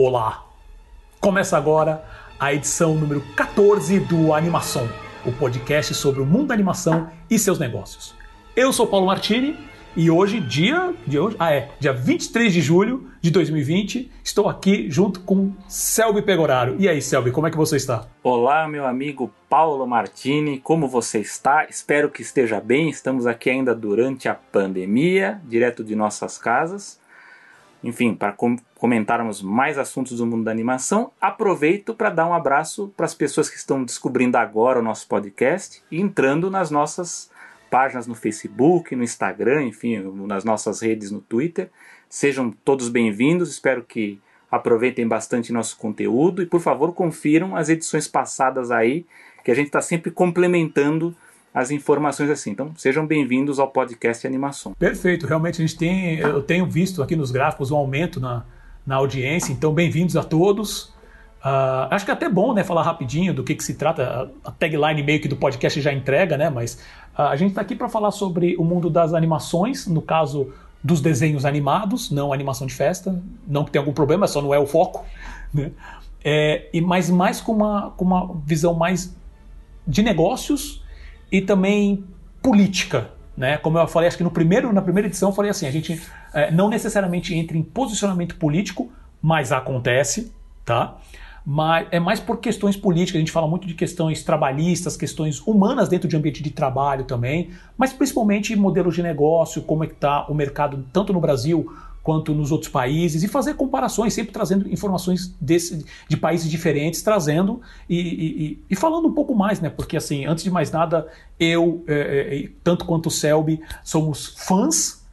Olá! Começa agora a edição número 14 do Animação, o podcast sobre o mundo da animação e seus negócios. Eu sou Paulo Martini e hoje, dia de hoje, ah é, dia 23 de julho de 2020, estou aqui junto com Selby Pegoraro. E aí, Selby, como é que você está? Olá, meu amigo Paulo Martini, como você está? Espero que esteja bem. Estamos aqui ainda durante a pandemia, direto de nossas casas. Enfim, para com comentarmos mais assuntos do mundo da animação, aproveito para dar um abraço para as pessoas que estão descobrindo agora o nosso podcast e entrando nas nossas páginas no Facebook, no Instagram, enfim, nas nossas redes no Twitter. Sejam todos bem-vindos, espero que aproveitem bastante nosso conteúdo e, por favor, confiram as edições passadas aí, que a gente está sempre complementando as informações assim. Então, sejam bem-vindos ao podcast Animação. Perfeito, realmente a gente tem, eu tenho visto aqui nos gráficos um aumento na, na audiência, então bem-vindos a todos. Uh, acho que é até bom né, falar rapidinho do que, que se trata, a tagline meio que do podcast já entrega, né? Mas uh, a gente está aqui para falar sobre o mundo das animações, no caso dos desenhos animados, não animação de festa, não que tenha algum problema, só não é o foco, né? É, e mas mais com uma, com uma visão mais de negócios e também política, né? Como eu falei, acho que no primeiro, na primeira edição eu falei assim, a gente é, não necessariamente entra em posicionamento político, mas acontece, tá? Mas é mais por questões políticas, a gente fala muito de questões trabalhistas, questões humanas dentro de ambiente de trabalho também, mas principalmente modelos de negócio, como é que está o mercado tanto no Brasil quanto nos outros países e fazer comparações, sempre trazendo informações desse, de países diferentes, trazendo e, e, e, falando um pouco mais, né? Porque assim, antes de mais nada, eu, é, é, tanto quanto o Selby, somos fãs.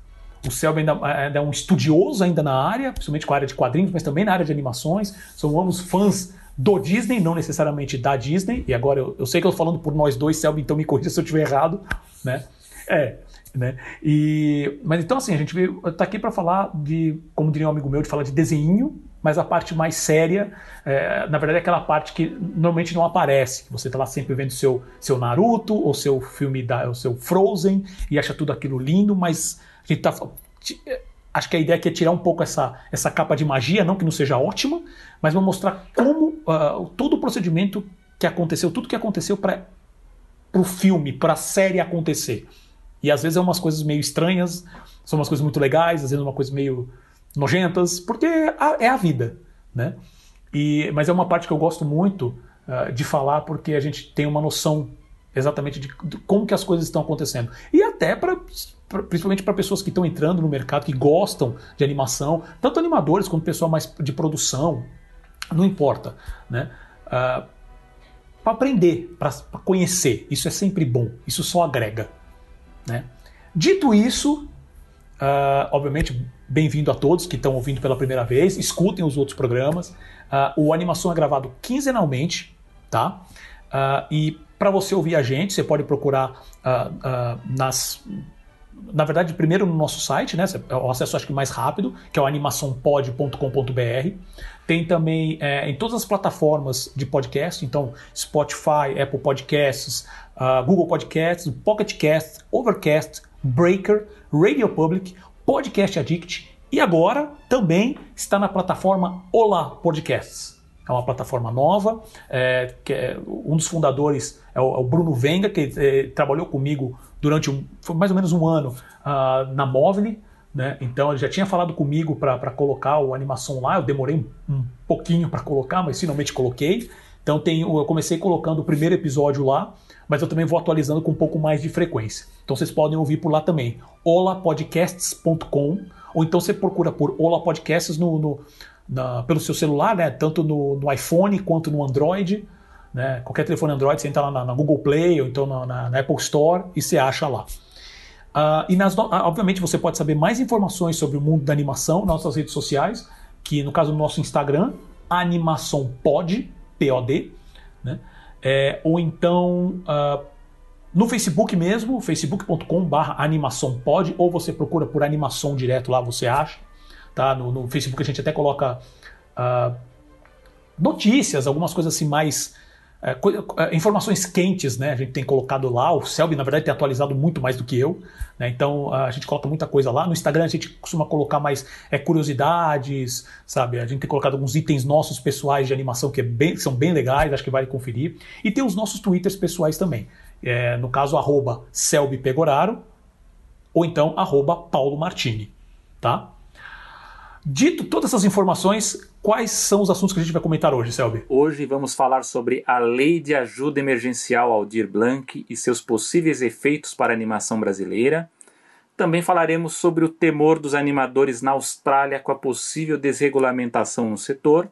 O Selby ainda, ainda, é um estudioso ainda na área, principalmente com a área de quadrinhos, mas também na área de animações. Somos fãs do Disney, não necessariamente da Disney. E agora eu, eu sei que eu estou falando por nós dois, Selby, então me corrija se eu estiver errado, né? É, né? E, mas então, assim, a gente está aqui para falar de, como diria um amigo meu, de falar de desenho, mas a parte mais séria, é, na verdade, é aquela parte que normalmente não aparece. Você está lá sempre vendo seu, seu Naruto, ou seu filme, da, o seu Frozen, e acha tudo aquilo lindo, mas a gente está. É, acho que a ideia aqui é tirar um pouco essa, essa capa de magia, não que não seja ótima, mas vou mostrar como uh, todo o procedimento que aconteceu, tudo que aconteceu para o filme, para a série acontecer. E às vezes é umas coisas meio estranhas, são umas coisas muito legais, às vezes é uma coisa meio nojentas, porque é a vida, né? E, mas é uma parte que eu gosto muito uh, de falar porque a gente tem uma noção exatamente de, de como que as coisas estão acontecendo. E até para principalmente para pessoas que estão entrando no mercado, que gostam de animação, tanto animadores quanto pessoal mais de produção, não importa, né? Uh, para aprender, para conhecer, isso é sempre bom, isso só agrega. Né? Dito isso, uh, obviamente, bem-vindo a todos que estão ouvindo pela primeira vez, escutem os outros programas. Uh, o Animação é gravado quinzenalmente, tá? Uh, e para você ouvir a gente, você pode procurar nas na verdade, primeiro no nosso site, né? É o acesso acho que mais rápido, que é o animaçãopod.com.br. Tem também é, em todas as plataformas de podcast, então Spotify, Apple Podcasts, uh, Google Podcasts, Pocket Cast, Overcast, Breaker, Radio Public, Podcast Addict e agora também está na plataforma Olá Podcasts. É uma plataforma nova, é, que é, um dos fundadores é o, é o Bruno Venga, que é, trabalhou comigo durante um, mais ou menos um ano uh, na Móvel, né? Então ele já tinha falado comigo para colocar o animação lá. Eu demorei um, um pouquinho para colocar, mas finalmente coloquei. Então tem, eu comecei colocando o primeiro episódio lá, mas eu também vou atualizando com um pouco mais de frequência. Então vocês podem ouvir por lá também. olapodcasts.com ou então você procura por Ola Podcasts no, no na, pelo seu celular, né? tanto no, no iPhone quanto no Android. Né? Qualquer telefone Android, você entra lá na, na Google Play ou então na, na, Apple Store e você acha lá. Uh, e nas, ah, obviamente você pode saber mais informações sobre o mundo da animação nas nossas redes sociais, que no caso do nosso Instagram, animaçãopod, P-O-D, né? É, ou então uh, no Facebook mesmo, facebook.com.br animaçãopod, ou você procura por animação direto lá, você acha. Tá? No, no Facebook a gente até coloca uh, notícias, algumas coisas assim mais informações quentes, né? A gente tem colocado lá. O Selby, na verdade, tem atualizado muito mais do que eu. Né? Então a gente coloca muita coisa lá. No Instagram a gente costuma colocar mais é, curiosidades, sabe? A gente tem colocado alguns itens nossos pessoais de animação que, é bem, que são bem legais, acho que vale conferir. E tem os nossos twitters pessoais também. É, no caso, arroba Selby Pegoraro ou então arroba Paulo Martini. Tá? Dito todas essas informações, quais são os assuntos que a gente vai comentar hoje, Selby? Hoje vamos falar sobre a Lei de Ajuda Emergencial Aldir Blanc e seus possíveis efeitos para a animação brasileira. Também falaremos sobre o temor dos animadores na Austrália com a possível desregulamentação no setor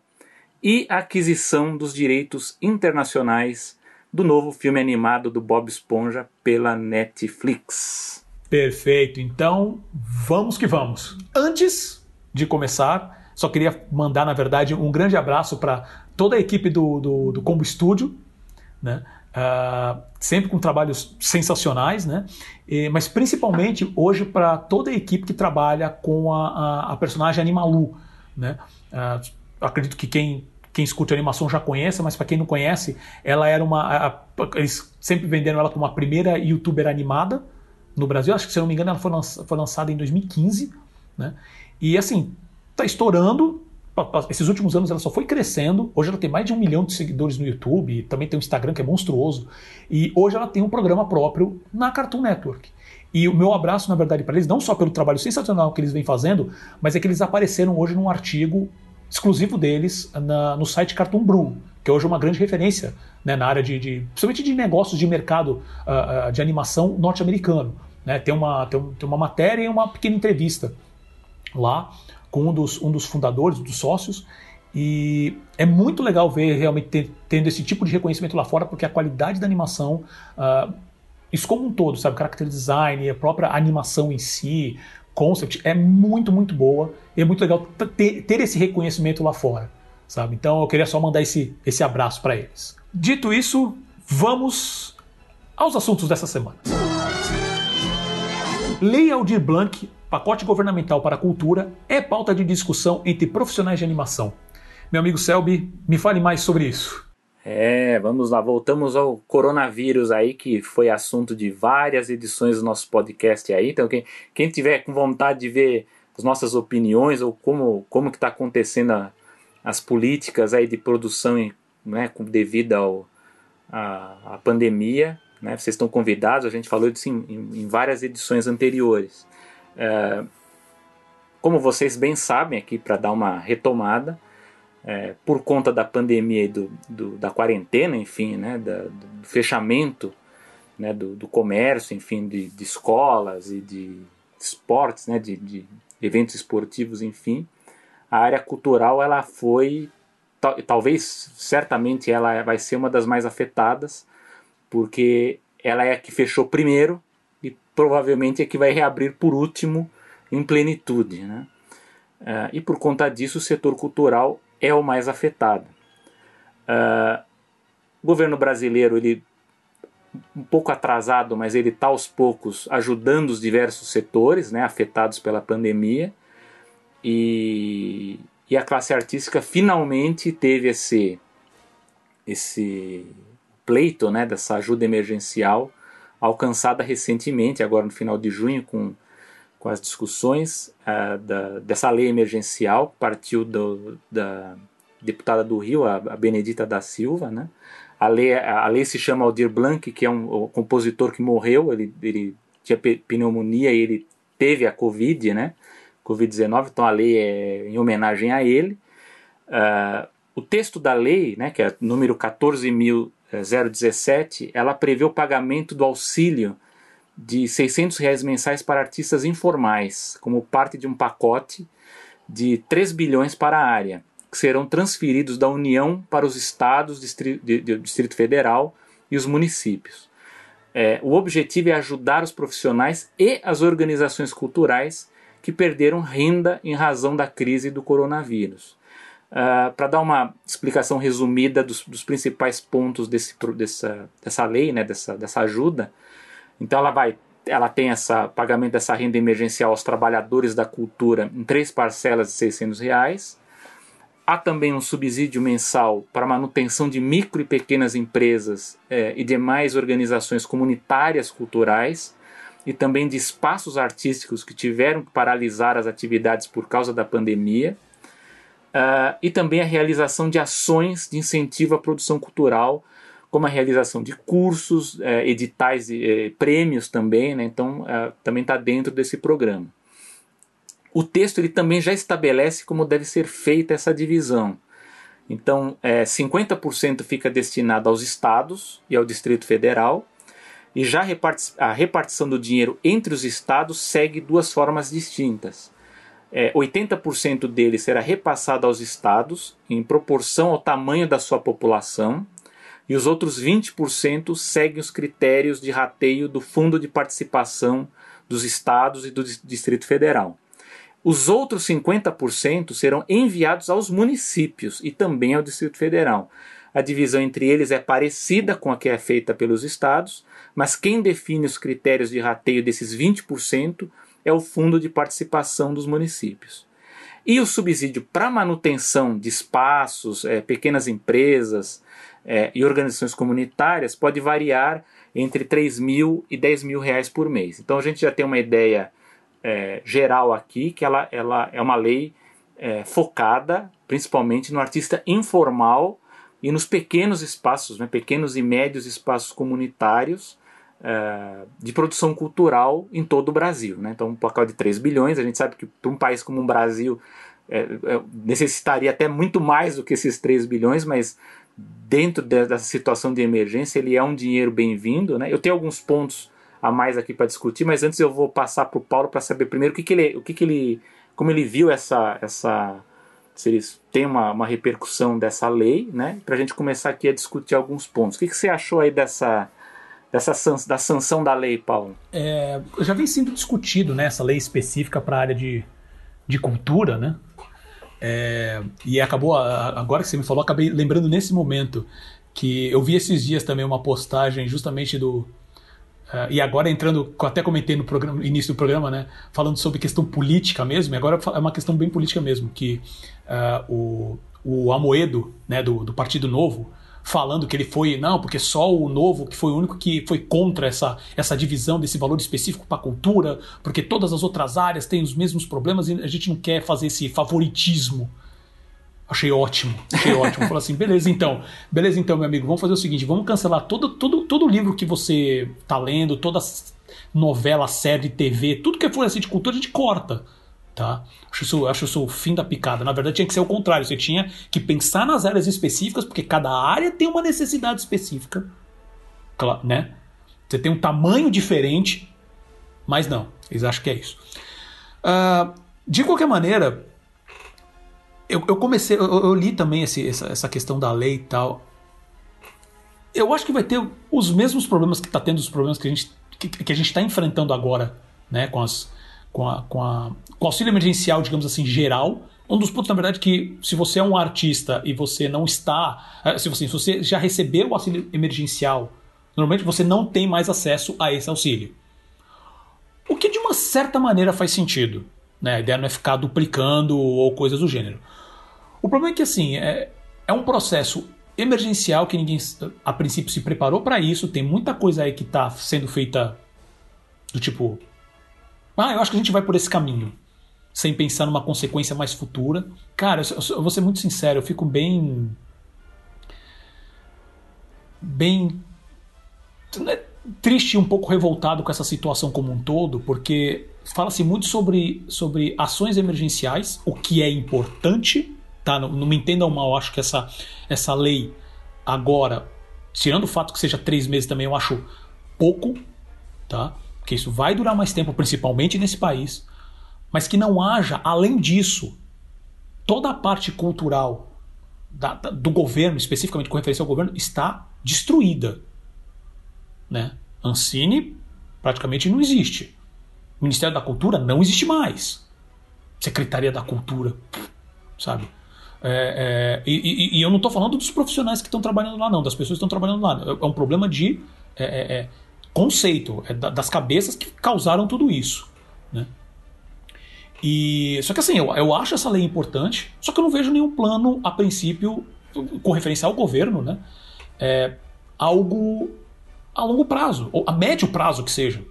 e a aquisição dos direitos internacionais do novo filme animado do Bob Esponja pela Netflix. Perfeito, então vamos que vamos. Antes de começar. Só queria mandar, na verdade, um grande abraço para toda a equipe do, do, do Combo Studio, né? Uh, sempre com trabalhos sensacionais, né? E, mas principalmente hoje para toda a equipe que trabalha com a, a, a personagem Animalu, né? Uh, acredito que quem quem escuta animação já conhece, mas para quem não conhece, ela era uma. A, eles sempre venderam ela como a primeira youtuber animada no Brasil. Acho que, se eu não me engano, ela foi, lança, foi lançada em 2015. Né? E assim, tá estourando. Esses últimos anos ela só foi crescendo. Hoje ela tem mais de um milhão de seguidores no YouTube, também tem um Instagram que é monstruoso. E hoje ela tem um programa próprio na Cartoon Network. E o meu abraço, na verdade, para eles, não só pelo trabalho sensacional que eles vêm fazendo, mas é que eles apareceram hoje num artigo exclusivo deles na, no site Cartoon Brew, que hoje é uma grande referência né, na área de, de, principalmente de negócios de mercado uh, uh, de animação norte-americano. Né? Tem, uma, tem, tem uma matéria e uma pequena entrevista lá com um dos, um dos fundadores, dos sócios, e é muito legal ver realmente tendo esse tipo de reconhecimento lá fora, porque a qualidade da animação, uh, isso como um todo, sabe, character design, a própria animação em si, concept, é muito, muito boa, e é muito legal ter, ter esse reconhecimento lá fora, sabe? Então eu queria só mandar esse, esse abraço para eles. Dito isso, vamos aos assuntos dessa semana. Lei Aldir Blanc pacote governamental para a cultura é pauta de discussão entre profissionais de animação. Meu amigo Selby, me fale mais sobre isso. É, vamos lá, voltamos ao coronavírus aí, que foi assunto de várias edições do nosso podcast aí. Então, quem, quem tiver com vontade de ver as nossas opiniões ou como, como que está acontecendo a, as políticas aí de produção né, devido ao, a, a pandemia, né, vocês estão convidados, a gente falou disso em, em, em várias edições anteriores. É, como vocês bem sabem, aqui para dar uma retomada, é, por conta da pandemia e do, do, da quarentena, enfim, né, da, do fechamento né, do, do comércio, enfim, de, de, escolas e de esportes, né, de, de, eventos esportivos, enfim, a área cultural ela foi, talvez, certamente ela vai ser uma das mais afetadas, porque ela é a que fechou primeiro provavelmente é que vai reabrir por último em plenitude. Né? Uh, e por conta disso, o setor cultural é o mais afetado. Uh, o governo brasileiro, ele um pouco atrasado, mas ele está aos poucos ajudando os diversos setores né, afetados pela pandemia. E, e a classe artística finalmente teve esse, esse pleito né, dessa ajuda emergencial alcançada recentemente, agora no final de junho, com, com as discussões uh, da, dessa lei emergencial, que partiu do, da deputada do Rio, a, a Benedita da Silva. Né? A, lei, a, lei se chama Aldir Blanc, que é um, um compositor que morreu, ele, ele tinha pneumonia e ele teve a Covid, né? Covid-19, então a lei é em homenagem a ele. Uh, o texto da lei, né, que é número 14.000 017, ela prevê o pagamento do auxílio de 600 reais mensais para artistas informais, como parte de um pacote de 3 bilhões para a área, que serão transferidos da União para os estados, do Distrito Federal e os municípios. É, o objetivo é ajudar os profissionais e as organizações culturais que perderam renda em razão da crise do coronavírus. Uh, ah, para dar uma explicação resumida dos, dos principais pontos desse, dessa, dessa lei, né, dessa, dessa ajuda, então ela vai, ela tem essa pagamento dessa renda emergencial aos trabalhadores da cultura em três parcelas de 600 reais. há também um subsídio mensal para manutenção de micro e pequenas empresas é, e demais organizações comunitárias culturais e também de espaços artísticos que tiveram que paralisar as atividades por causa da pandemia. Uh, e também a realização de ações de incentivo à produção cultural, como a realização de cursos, uh, editais e uh, prêmios também, né? então eh, também está dentro desse programa. O texto ele também já estabelece como deve ser feita essa divisão. Então, é, 50% fica destinado aos estados e ao Distrito Federal, e já a repartição do dinheiro entre os estados segue duas formas distintas. É, 80% dele será repassado aos estados em proporção ao tamanho da sua população, e os outros 20% seguem os critérios de rateio do Fundo de Participação dos Estados e do Distrito Federal. Os outros 50% serão enviados aos municípios e também ao Distrito Federal. A divisão entre eles é parecida com a que é feita pelos estados, mas quem define os critérios de rateio desses 20% é o Fundo de Participação dos Municípios. E o subsídio para manutenção de espaços, é, pequenas empresas é, e organizações comunitárias pode variar entre 3 mil e 10 mil reais por mês. Então a gente já tem uma ideia é, geral aqui, que ela, ela é uma lei é, focada principalmente no artista informal e nos pequenos espaços, né, pequenos e médios espaços comunitários é, de produção cultural em todo o Brasil. Né? Então, um pacote de 3 bilhões, a gente sabe que um país como o Brasil é, é, necessitaria até muito mais do que esses 3 bilhões, mas dentro dessa situação de emergência ele é um dinheiro bem-vindo. Né? Eu tenho alguns pontos a mais aqui para discutir, mas antes eu vou passar para o Paulo para saber primeiro o que, que ele, o que, que ele, como ele viu essa, essa se eles têm uma, uma repercussão dessa lei, né? Para a gente começar aqui a discutir alguns pontos. O que, que você achou aí dessa, dessa da sanção da lei, Paulo? É, já vem sendo discutido né, essa lei específica para a área de, de cultura, né? É, e acabou, agora que você me falou, acabei lembrando nesse momento que eu vi esses dias também uma postagem justamente do, Uh, e agora entrando, até comentei no, programa, início do programa, né, falando sobre questão política mesmo, e agora é uma questão bem política mesmo, que uh, o, o Amoedo, né, do, do Partido Novo, falando que ele foi, não, porque só o Novo que foi o único que foi contra essa, essa divisão desse valor específico para a cultura, porque todas as outras áreas têm os mesmos problemas e a gente não quer fazer esse favoritismo Achei ótimo, achei ótimo. Falei assim, beleza então, beleza então, meu amigo, vamos fazer o seguinte, vamos cancelar todo, todo, todo livro que você tá lendo, toda novela, série, TV, tudo que for assim de cultura, a gente corta. Tá? Acho isso, acho isso o fim da picada. Na verdade, tinha que ser o contrário. Você tinha que pensar nas áreas específicas, porque cada área tem uma necessidade específica. Né? Você tem um tamanho diferente, mas não. Eles acham que é isso. Uh, de qualquer maneira, eu, eu comecei, eu, eu, li também esse, essa, essa questão da lei e tal. Eu acho que vai ter os mesmos problemas que está tendo, os problemas que a gente que, que a gente está enfrentando agora, né, com as com a, com a com o auxílio emergencial, digamos assim, geral. Um dos pontos, na verdade, que se você é um artista e você não está, eh, se você, se você já recebeu o auxílio emergencial, normalmente você não tem mais acesso a esse auxílio. O que de uma certa maneira faz sentido. Né? A ideia não é ficar duplicando ou coisas do gênero. O problema é que assim, é, é um processo emergencial que ninguém a princípio se preparou para isso, tem muita coisa aí que está sendo feita do tipo, ah, eu acho que a gente vai por esse caminho, sem pensar numa consequência mais futura. Cara, eu, eu vou ser muito sincero, eu fico bem bem né, triste e um pouco revoltado com essa situação como um todo, porque fala-se muito sobre, sobre ações emergenciais, o que é importante, Tá? Não, não me entendam mal, acho que essa, essa lei agora, tirando o fato que seja três meses também, eu acho pouco, tá? Porque isso vai durar mais tempo, principalmente nesse país, mas que não haja, além disso, toda a parte cultural da, da, do governo, especificamente com referência ao governo, está destruída. Né? Ancine praticamente não existe. Ministério da Cultura não existe mais. Secretaria da Cultura, sabe? É, é, e, e, eu não estou falando dos profissionais que estão trabalhando lá, não, das pessoas que estão trabalhando lá. É um problema de é, é, é conceito, das cabeças que causaram tudo isso. Né? E só que assim, eu, eu acho essa lei importante, só que eu não vejo nenhum plano a princípio com referência ao governo, né? É, algo a longo prazo, ou a médio prazo que seja.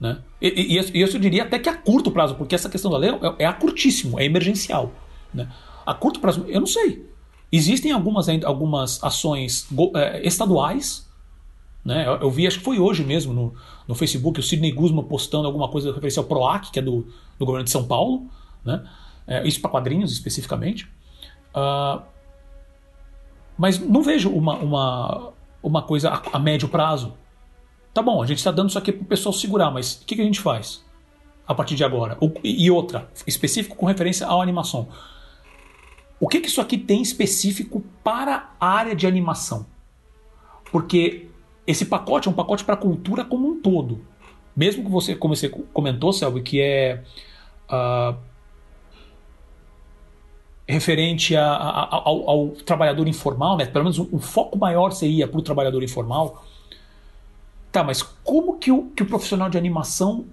Né? E, e, e, eu diria até que a curto prazo, porque essa questão da lei é, é a curtíssimo, é emergencial. Né? A curto prazo, eu não sei. Existem algumas, algumas ações é, estaduais. Né? Eu, eu, vi, acho que foi hoje mesmo no, no Facebook, o Sidney Guzman postando alguma coisa referente ao PROAC, que é do, do governo de São Paulo. Né? É, isso para quadrinhos especificamente. Uh, mas não vejo uma, uma, uma coisa a, a médio prazo. Tá bom, a gente está dando isso aqui para o pessoal segurar, mas o que, que, a gente faz a partir de agora? O, e outra, específico com referência à animação. O que, que isso aqui tem específico para a área de animação? Porque esse pacote é um pacote para a cultura como um todo. Mesmo que você, como você comentou, Selby, que é uh, referente a, a, ao, ao, trabalhador informal, né? pelo menos um foco maior seria para o trabalhador informal. Tá, mas como que o, que o profissional de animação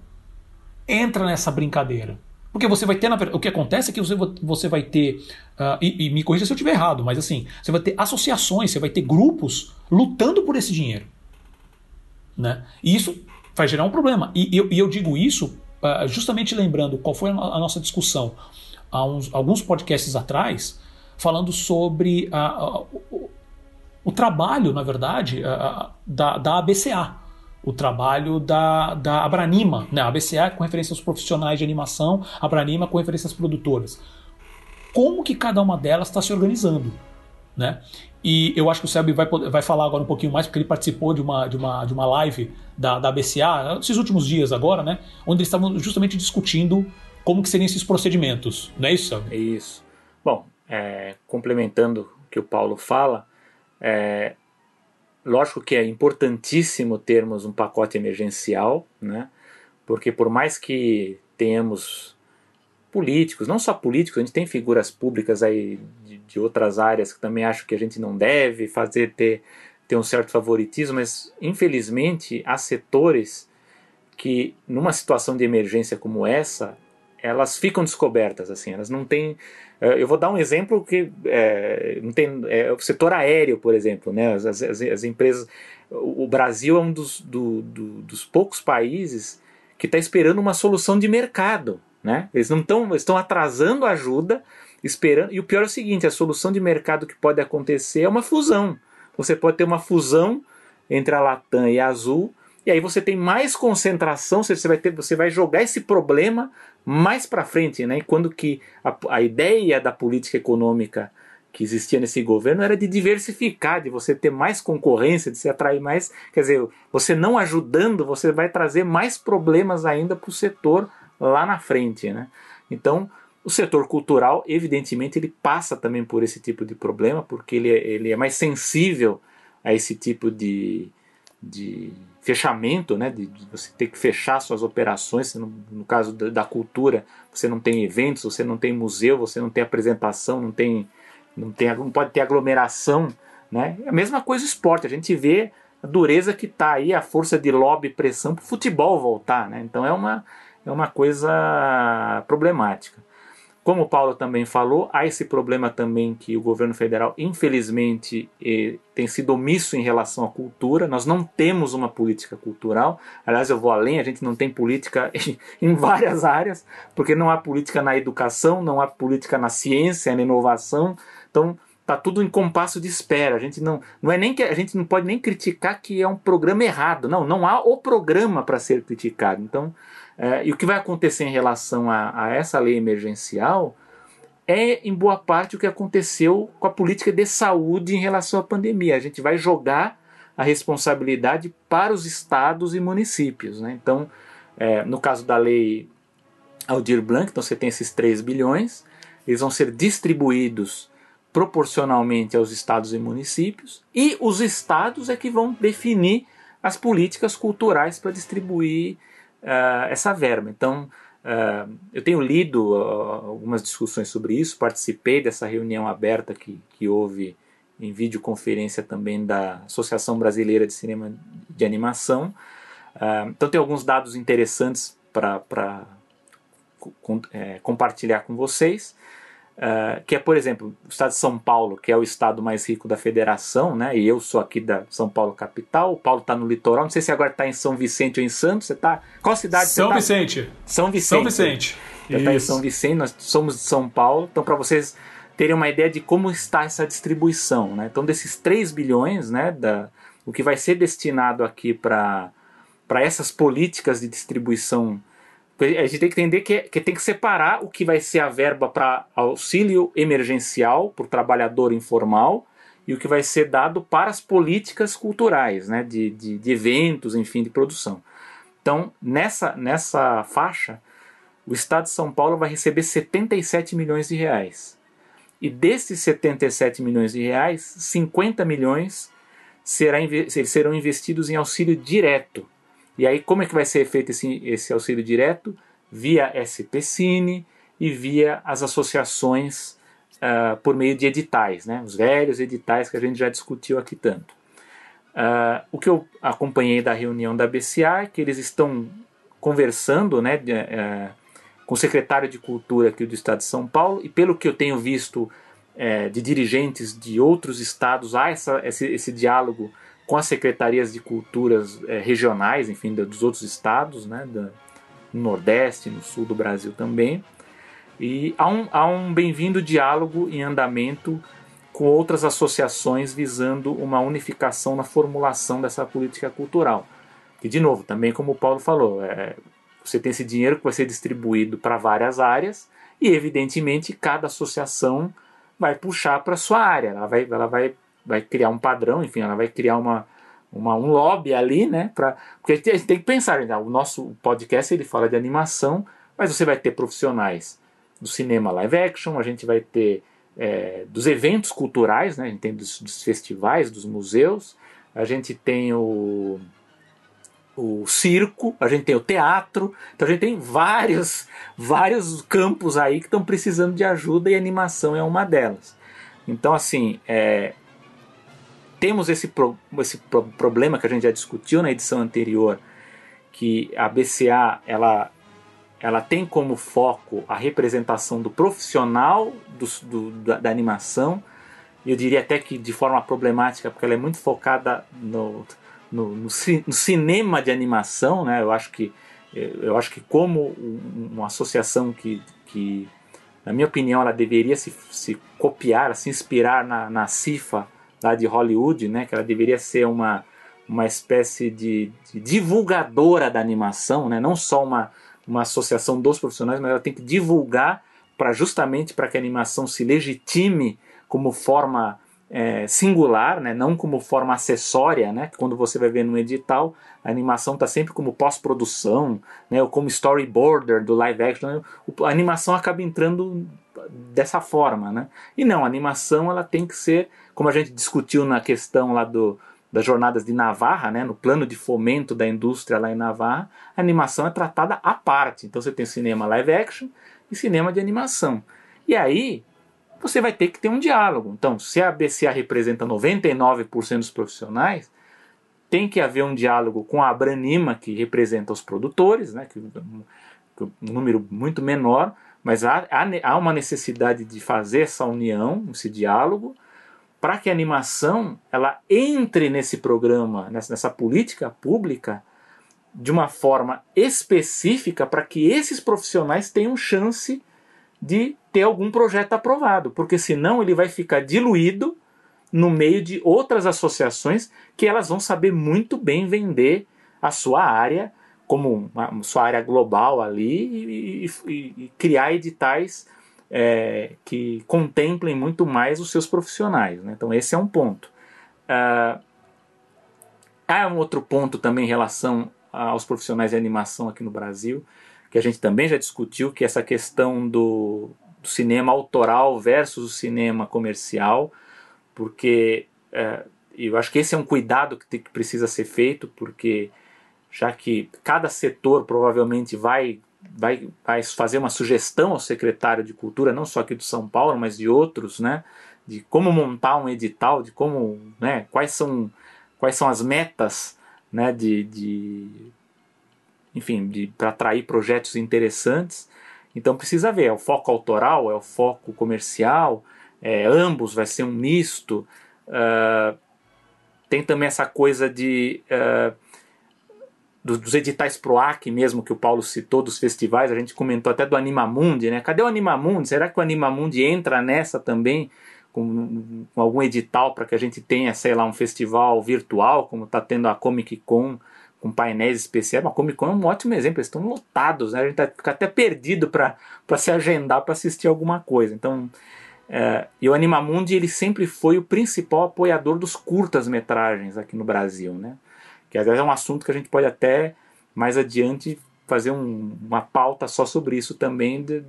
entra nessa brincadeira? Porque você vai ter, na, o que acontece é que você, você vai ter, uh, e, e, me corrija se eu estiver errado, mas assim, você vai ter associações, você vai ter grupos lutando por esse dinheiro. Né? E isso vai gerar um problema. E, eu, eu, digo isso uh, justamente lembrando qual foi a, a nossa discussão há uns, alguns podcasts atrás, falando sobre uh, o, o, trabalho, na verdade, da, da ABCA o trabalho da, da Abranima, né? a ABCA com referência aos profissionais de animação, Abranima com referência às produtoras. Como que cada uma delas está se organizando? Né? E eu acho que o Selby vai, vai falar agora um pouquinho mais, porque ele participou de uma, de uma, de uma live da, da ABCA, esses últimos dias agora, né? onde eles estavam justamente discutindo como que seriam esses procedimentos. Não é isso, Selby? É isso. Bom, é, complementando o que o Paulo fala, é, Lógico que é importantíssimo termos um pacote emergencial, né? porque por mais que tenhamos políticos, não só políticos, a gente tem figuras públicas aí de, outras áreas que também acho que a gente não deve fazer ter, ter um certo favoritismo, mas infelizmente há setores que numa situação de emergência como essa, elas ficam descobertas, assim, elas não têm é, eu vou dar um exemplo que é, não tem, é, o setor aéreo, por exemplo, né? as, as, as empresas. O Brasil é um dos, do, do, dos poucos países que está esperando uma solução de mercado. Né? Eles não estão estão atrasando ajuda, esperando. E o pior é o seguinte: a solução de mercado que pode acontecer é uma fusão. Você pode ter uma fusão entre a Latam e a Azul e aí você tem mais concentração, você vai ter, você vai jogar esse problema mais para frente, né? Quando que a, a ideia da política econômica que existia nesse governo era de diversificar, de você ter mais concorrência, de se atrair mais. Quer dizer, você não ajudando, você vai trazer mais problemas ainda para o setor lá na frente. Né? Então, o setor cultural, evidentemente, ele passa também por esse tipo de problema, porque ele é, ele é mais sensível a esse tipo de, de fechamento, né, de, de, você ter que fechar suas operações, no, no caso da, da, cultura, você não tem eventos, você não tem museu, você não tem apresentação, não tem, não tem, não pode ter aglomeração, né? A mesma coisa o esporte, a gente vê a dureza que está aí, a força de lobby e pressão para o futebol voltar, né? Então é uma, é uma coisa problemática. Como o Paulo também falou, há esse problema também que o governo federal, infelizmente, eh, tem sido omisso em relação à cultura. Nós não temos uma política cultural. Aliás, eu vou além, a gente não tem política em várias áreas, porque não há política na educação, não há política na ciência, na inovação. Então, tá tudo em compasso de espera. A gente não, não é nem que a gente não pode nem criticar que é um programa errado. Não, não há o programa para ser criticado. Então, é, e o que vai acontecer em relação a, a, essa lei emergencial é, em boa parte, o que aconteceu com a política de saúde em relação à pandemia. A gente vai jogar a responsabilidade para os estados e municípios. Né? Então, é, no caso da lei Aldir Blanc, então você tem esses 3 bilhões, eles vão ser distribuídos proporcionalmente aos estados e municípios, e os estados é que vão definir as políticas culturais para distribuir uh, essa verba. Então, uh, eu tenho lido uh, algumas discussões sobre isso, participei dessa reunião aberta que, que houve em videoconferência também da Associação Brasileira de Cinema de Animação. então, tem alguns dados interessantes para é, compartilhar com vocês. Uh, que é, por exemplo, o estado de São Paulo, que é o estado mais rico da federação, né? E eu sou aqui da São Paulo capital. O Paulo está no litoral. Não sei se agora está em São Vicente ou em Santos. Você está? Qual cidade? São tá? Vicente. São Vicente. São Vicente. Já está em São Vicente. Nós somos de São Paulo. Então, para vocês terem uma ideia de como está essa distribuição, né? Então, desses 3 bilhões, né? Da, o que vai ser destinado aqui para essas políticas de distribuição a gente tem que entender que, que tem que separar o que vai ser a verba para auxílio emergencial para o trabalhador informal e o que vai ser dado para as políticas culturais, né, de, de, de eventos, enfim, de produção. Então, nessa, nessa faixa, o Estado de São Paulo vai receber 77 milhões de reais. E desses 77 milhões de reais, 50 milhões será, serão investidos em auxílio direto e aí, como é que vai ser feito esse, esse auxílio direto? Via SPCine e via as associações uh, por meio de editais, né? os velhos editais que a gente já discutiu aqui tanto. Uh, o que eu acompanhei da reunião da BCA é que eles estão conversando né, de, uh, com o secretário de Cultura aqui do Estado de São Paulo, e pelo que eu tenho visto uh, de dirigentes de outros estados, há essa, esse, esse diálogo com as secretarias de culturas é, regionais, enfim, dos outros estados, né, da, no Nordeste, no Sul do Brasil também. E há um, há um bem-vindo diálogo em andamento com outras associações visando uma unificação na formulação dessa política cultural. E, de novo, também como o Paulo falou, é, você tem esse dinheiro que vai ser distribuído para várias áreas e, evidentemente, cada associação vai puxar para sua área, ela vai, ela vai vai criar um padrão, enfim, ela vai criar uma, uma, um lobby ali, né? Pra, porque a gente tem que pensar, né? o nosso podcast ele fala de animação, mas você vai ter profissionais do cinema live action, a gente vai ter é, dos eventos culturais, né? A gente tem dos, dos, festivais, dos museus, a gente tem o, o circo, a gente tem o teatro, então a gente tem vários, vários campos aí que estão precisando de ajuda e animação é uma delas. Então, assim, é, temos esse, pro, esse pro, problema que a gente já discutiu na edição anterior, que a BCA ela, ela tem como foco a representação do profissional do, do, da, da, animação, eu diria até que de forma problemática, porque ela é muito focada no, no, no, no cinema de animação, né? eu, acho que, eu acho que como uma associação que, que na minha opinião, ela deveria se, se copiar, se inspirar na, na CIFA, lá de Hollywood, né, que ela deveria ser uma, uma espécie de, de divulgadora da animação, né, não só uma, uma associação dos profissionais, mas ela tem que divulgar para justamente para que a animação se legitime como forma é, singular, né, não como forma acessória, né, quando você vai ver no edital, a animação está sempre como pós-produção, né, ou como storyboarder do live action, né, a animação acaba entrando dessa forma, né? E não, a animação ela tem que ser, como a gente discutiu na questão lá do, das jornadas de Navarra, né, no plano de fomento da indústria lá em Navarra, a animação é tratada à parte. Então você tem cinema live action e cinema de animação. E aí você vai ter que ter um diálogo. Então, se a BCA representa 99% dos profissionais, tem que haver um diálogo com a Abranima, que representa os produtores, né, que, que um número muito menor, mas há, há, há uma necessidade de fazer essa união, esse diálogo, para que a animação ela entre nesse programa, nessa, nessa política pública, de uma forma específica para que esses profissionais tenham chance de ter algum projeto aprovado, porque senão ele vai ficar diluído no meio de outras associações que elas vão saber muito bem vender a sua área como uma, sua área global ali e, e, e criar editais é, que contemplem muito mais os seus profissionais. Né? Então, esse é um ponto. Uh, há um outro ponto também em relação aos profissionais de animação aqui no Brasil, que a gente também já discutiu, que é essa questão do, do cinema autoral versus o cinema comercial, porque uh, eu acho que esse é um cuidado que, tem, que precisa ser feito, porque já que cada setor provavelmente vai, vai, vai fazer uma sugestão ao secretário de Cultura, não só aqui do São Paulo, mas de outros, né, de como montar um edital, de como, né, quais são, quais são as metas, né, de, de enfim, de para atrair projetos interessantes. Então precisa ver, é o foco autoral, é o foco comercial, é, ambos, vai ser um misto. Uh, tem também essa coisa de uh, dos editais PROAC mesmo que o Paulo citou, dos festivais, a gente comentou até do Animamundi, né? Cadê o Animamundi? Será que o Animamundi entra nessa também? Com, com algum edital para que a gente tenha, sei lá, um festival virtual, como está tendo a Comic Con, com painéis especiais. A Comic Con é um ótimo exemplo, eles estão lotados, né? a gente tá, fica até perdido para se agendar para assistir alguma coisa. Então, é, e o Animamundi ele sempre foi o principal apoiador dos curtas-metragens aqui no Brasil, né? Que aliás é um assunto que a gente pode até mais adiante fazer um, uma pauta só sobre isso também, de,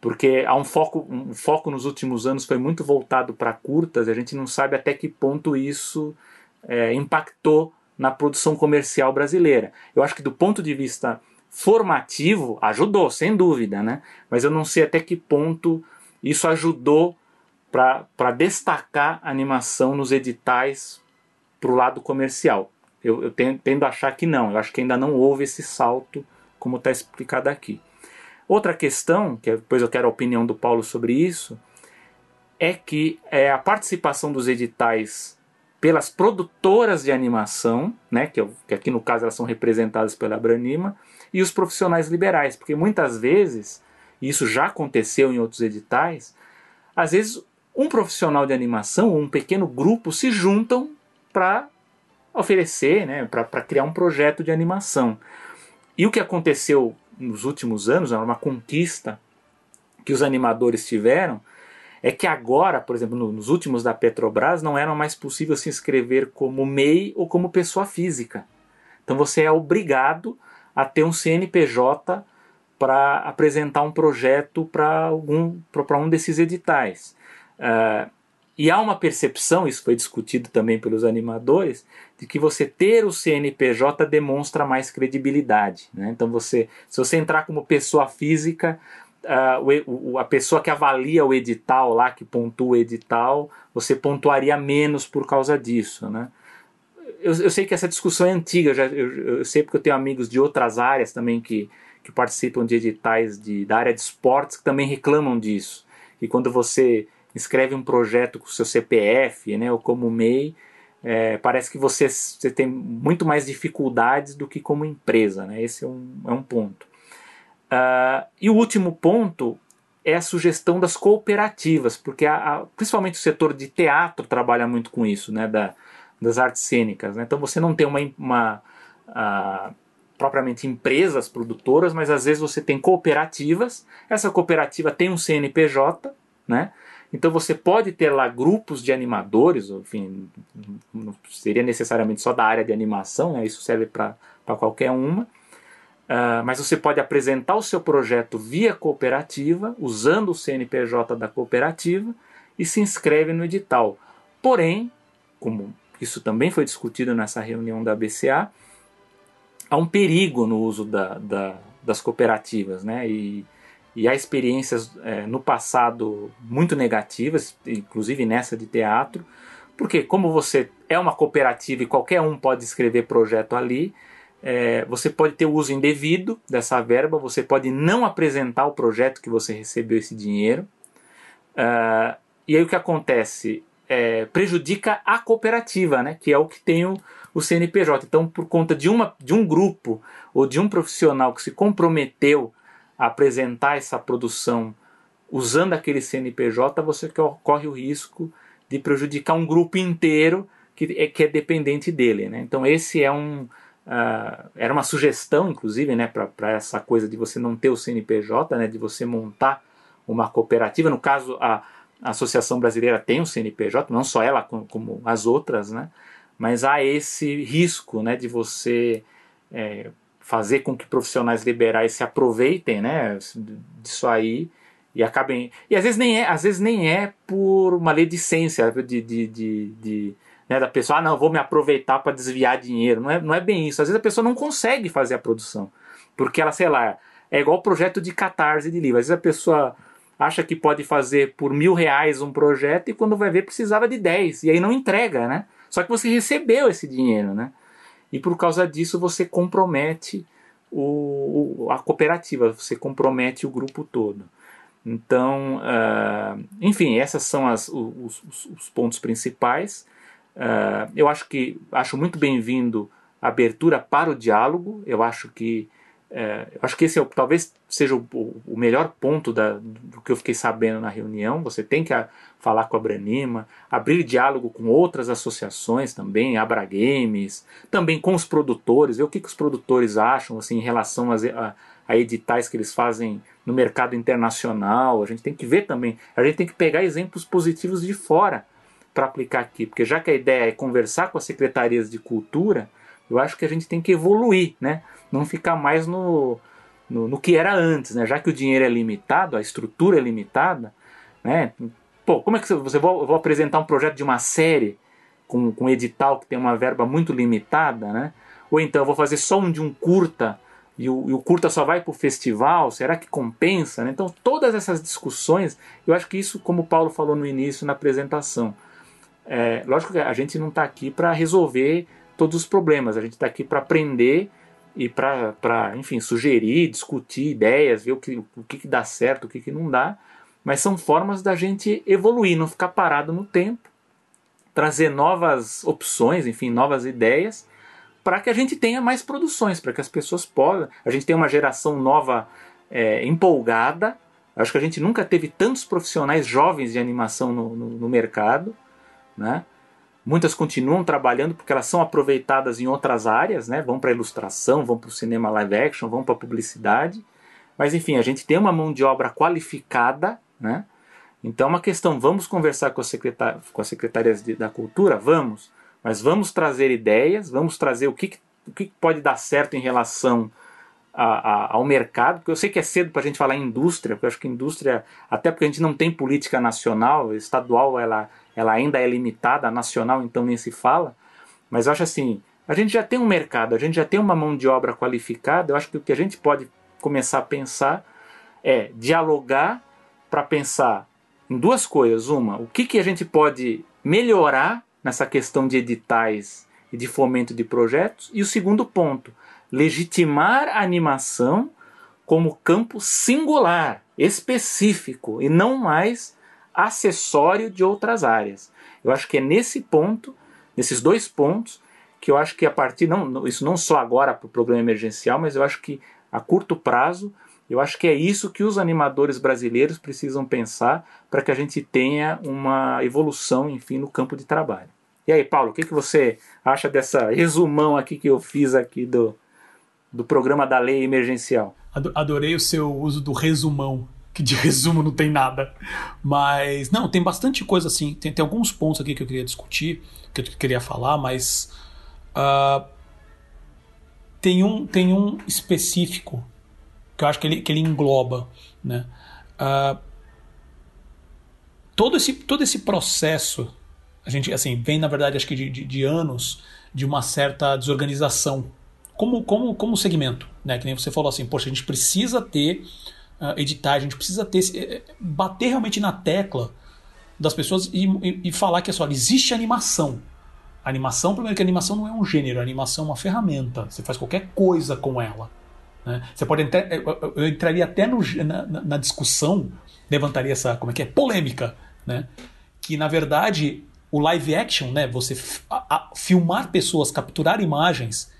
porque há um foco, um foco nos últimos anos foi muito voltado para curtas, a gente não sabe até que ponto isso é, impactou na produção comercial brasileira. Eu acho que do ponto de vista formativo ajudou, sem dúvida, né? Mas eu não sei até que ponto isso ajudou para destacar a animação nos editais para o lado comercial. Eu, eu tendo, a achar que não, eu acho que ainda não houve esse salto, como está explicado aqui. Outra questão, que depois eu quero a opinião do Paulo sobre isso, é que é, a participação dos editais pelas produtoras de animação, né, que, eu, que, aqui no caso elas são representadas pela Branima, e os profissionais liberais, porque muitas vezes, e isso já aconteceu em outros editais, às vezes um profissional de animação, um pequeno grupo se juntam para oferecer, né, para criar um projeto de animação. E o que aconteceu nos últimos anos, uma conquista que os animadores tiveram, é que agora, por exemplo, nos últimos da Petrobras, não era mais possível se inscrever como MEI ou como pessoa física. Então você é obrigado a ter um CNPJ para apresentar um projeto para algum para um desses editais. Uh, e há uma percepção, isso foi discutido também pelos animadores, de que você ter o CNPJ demonstra mais credibilidade. Né? Então, você, se você entrar como pessoa física, uh, a pessoa que avalia o edital lá, que pontua o edital, você pontuaria menos por causa disso, né? Eu, eu sei que essa discussão é antiga, eu, já, eu, eu, sei porque eu tenho amigos de outras áreas também que, que participam de editais de, da área de esportes que também reclamam disso. E quando você escreve um projeto com o seu CPF, né, ou como MEI, é, parece que você, você tem muito mais dificuldades do que como empresa. Né? Esse é um, é um ponto. Uh, e o último ponto é a sugestão das cooperativas, porque a, a, principalmente o setor de teatro trabalha muito com isso, né, da, das artes cênicas. Né? Então você não tem uma, uma uh, propriamente empresas produtoras, mas às vezes você tem cooperativas. Essa cooperativa tem um CNPJ, né? Então você pode ter lá grupos de animadores, enfim, não seria necessariamente só da área de animação, né? isso serve para qualquer uma Uh, mas você pode apresentar o seu projeto via cooperativa, usando o CNPJ da cooperativa, e se inscreve no edital. Porém, como isso também foi discutido nessa reunião da BCA, há um perigo no uso da, da, das cooperativas, né? E, e há experiências é, no passado muito negativas, inclusive nessa de teatro, porque como você é uma cooperativa e qualquer um pode escrever projeto ali, é, você pode ter o uso indevido dessa verba, você pode não apresentar o projeto que você recebeu esse dinheiro. Uh, e aí o que acontece? É, prejudica a cooperativa, né, que é o que tem o, o CNPJ. Então, por conta de, uma, de um grupo ou de um profissional que se comprometeu apresentar essa produção usando aquele CNPJ, você corre o risco de prejudicar um grupo inteiro que é, que é dependente dele. Né? Então, esse é um, Uh, era uma sugestão, inclusive, né, para essa coisa de você não ter o CNPJ, né, de você montar uma cooperativa. No caso, a, a Associação Brasileira tem o CNPJ, não só ela, como, como as outras, né, mas há esse risco né, de você é, fazer com que profissionais liberais se aproveitem né, disso aí e acabem. E às vezes nem é, às vezes nem é por uma maledicência de, de, de, de né, da pessoa, ah, não, vou me aproveitar para desviar dinheiro. Não é, não é bem isso. Às vezes a pessoa não consegue fazer a produção, porque ela, sei lá, é igual o projeto de catarse de livro. Às vezes a pessoa acha que pode fazer por mil reais um projeto e quando vai ver precisava de dez, e aí não entrega, né? Só que você recebeu esse dinheiro, né? E por causa disso você compromete o, a cooperativa, você compromete o grupo todo. Então, uh, enfim, esses são as, os, os, pontos principais. Uh, eu acho que acho muito bem-vindo a abertura para o diálogo. Eu acho que é, eu acho que esse é, talvez seja o, o melhor ponto da, do que eu fiquei sabendo na reunião. Você tem que a, falar com a Branima, abrir diálogo com outras associações também, Abra Games, também com os produtores, ver o que, que os produtores acham assim, em relação a, a, a editais que eles fazem no mercado internacional. A gente tem que ver também, a gente tem que pegar exemplos positivos de fora para aplicar aqui, porque já que a ideia é conversar com as secretarias de cultura, eu acho que a gente tem que evoluir, né? não ficar mais no, no, no, que era antes, né? Já que o dinheiro é limitado, a estrutura é limitada, né? Pô, como é que você, vou, vou apresentar um projeto de uma série com, com edital que tem uma verba muito limitada, né? Ou então eu vou fazer só um de um curta e o, e o curta só vai para o festival, será que compensa? Né? Então todas essas discussões, eu acho que isso, como o Paulo falou no início na apresentação, é, lógico que a gente não está aqui para resolver todos os problemas, a gente está aqui para aprender e para, enfim, sugerir, discutir ideias, ver o que, o que, que dá certo, o que, que não dá, mas são formas da gente evoluir, não ficar parado no tempo, trazer novas opções, enfim, novas ideias, para que a gente tenha mais produções, para que as pessoas possam. A gente tenha uma geração nova é, empolgada. Acho que a gente nunca teve tantos profissionais jovens de animação no, no, no mercado, né? Muitas continuam trabalhando porque elas são aproveitadas em outras áreas, né? vão para a ilustração, vão para o cinema live action, vão para a publicidade. Mas enfim, a gente tem uma mão de obra qualificada, né? Então é uma questão, vamos conversar com, secretar, com as secretarias de, da cultura? Vamos. Mas vamos trazer ideias, vamos trazer o que, o que pode dar certo em relação a, a, ao mercado, porque eu sei que é cedo para a gente falar em indústria, porque eu acho que indústria, até porque a gente não tem política nacional, estadual ela ela ainda é limitada, a nacional então nem se fala, mas eu acho assim, a gente já tem um mercado, a gente já tem uma mão de obra qualificada, eu acho que o que a gente pode começar a pensar é dialogar para pensar em duas coisas. Uma, o que, que a gente pode melhorar nessa questão de editais e de fomento de projetos. E o segundo ponto, legitimar a animação como campo singular, específico, e não mais acessório de outras áreas. Eu acho que é nesse ponto, nesses dois pontos, que eu acho que a partir, não, isso não só agora para o programa emergencial, mas eu acho que a curto prazo, eu acho que é isso que os animadores brasileiros precisam pensar para que a gente tenha uma evolução, enfim, no campo de trabalho. E aí, Paulo, o que, que você acha dessa resumão aqui que eu fiz aqui do, do programa da lei emergencial? Adorei o seu uso do resumão que de resumo não tem nada. Mas, não, tem bastante coisa assim. Tem, tem alguns pontos aqui que eu queria discutir, que eu queria falar, mas. Uh, tem, um, tem um específico que eu acho que ele, que ele engloba. Né? Uh, todo, esse, todo esse processo, a gente assim, vem, na verdade, acho que de, de, de anos de uma certa desorganização. Como, como, como segmento, né? Que nem você falou assim, poxa, a gente precisa ter uh, a gente precisa ter eh, bater realmente na tecla das pessoas e, e, e falar que é só existe animação. Animação, primeiro que animação não é um gênero, a animação é uma ferramenta. Você faz qualquer coisa com ela. Né? Você pode entrar, eu, entraria até no, na, na, discussão, levantaria essa como é que é polêmica, né? Que na verdade o live action, né? Você a, a, filmar pessoas, capturar imagens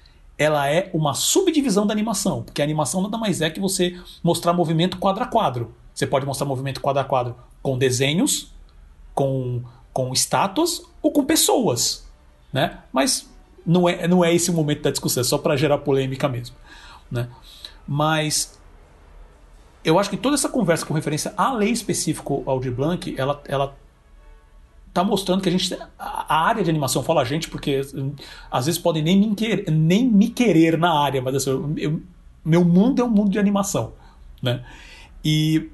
ela é uma subdivisão da animação, porque a animação nada mais é que você mostrar movimento quadro a quadro. Você pode mostrar movimento quadro a quadro com desenhos, com, com estátuas ou com pessoas, né? Mas não é, não é esse o momento da discussão, é só para gerar polêmica mesmo, né? Mas eu acho que toda essa conversa com referência à lei específica Aldir Blanc, ela, ela tá mostrando que a gente a área de animação fala a gente porque às vezes podem nem me querer, nem me querer na área, mas assim, eu, meu mundo é um mundo de animação, né? E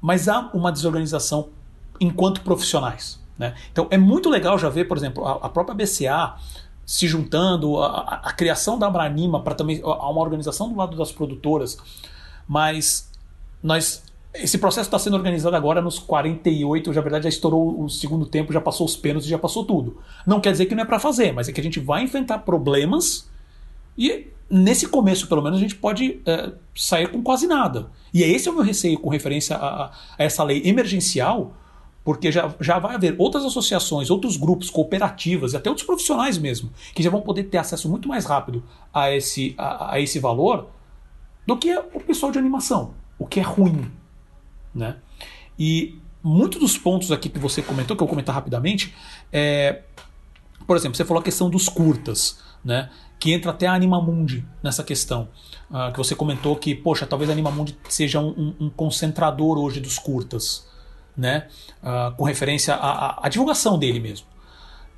mas há uma desorganização enquanto profissionais, né? Então é muito legal já ver, por exemplo, a, a própria BCA se juntando, a, a, a criação da Abranima para também a uma organização do lado das produtoras, mas nós esse processo está sendo organizado agora nos 48, já verdade já estourou o segundo tempo, já passou os pênaltis, já passou tudo. Não quer dizer que não é para fazer, mas é que a gente vai enfrentar problemas e nesse começo, pelo menos, a gente pode é, sair com quase nada. E esse é o meu receio com referência a, a essa lei emergencial, porque já, já vai haver outras associações, outros grupos, cooperativas, e até outros profissionais mesmo, que já vão poder ter acesso muito mais rápido a esse, a, a esse valor do que o pessoal de animação, o que é ruim. Né? E muitos dos pontos aqui que você comentou, que eu vou comentar rapidamente, é, por exemplo, você falou a questão dos curtas, né? que entra até a Animamundi nessa questão. Uh, que você comentou que, poxa, talvez a Animamundi seja um, um, um concentrador hoje dos curtas né? Uh, com referência à, à, divulgação dele mesmo.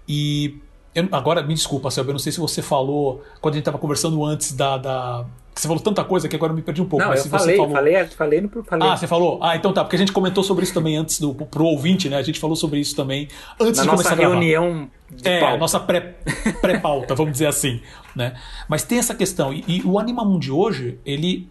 E eu, agora, me desculpa, Selby, eu não sei se você falou quando a gente estava conversando antes da, da, Você falou tanta coisa que agora eu me perdi um pouco. Não, eu falei, falou... falei, falei no falei. Ah, você falou? Ah, então tá, porque a gente comentou sobre isso também antes do pro ouvinte, né? A gente falou sobre isso também antes Na de começar a gravar. reunião de é, pauta. nossa pré-pauta, pré vamos dizer assim, né? Mas tem essa questão e, e o Animamundi hoje, ele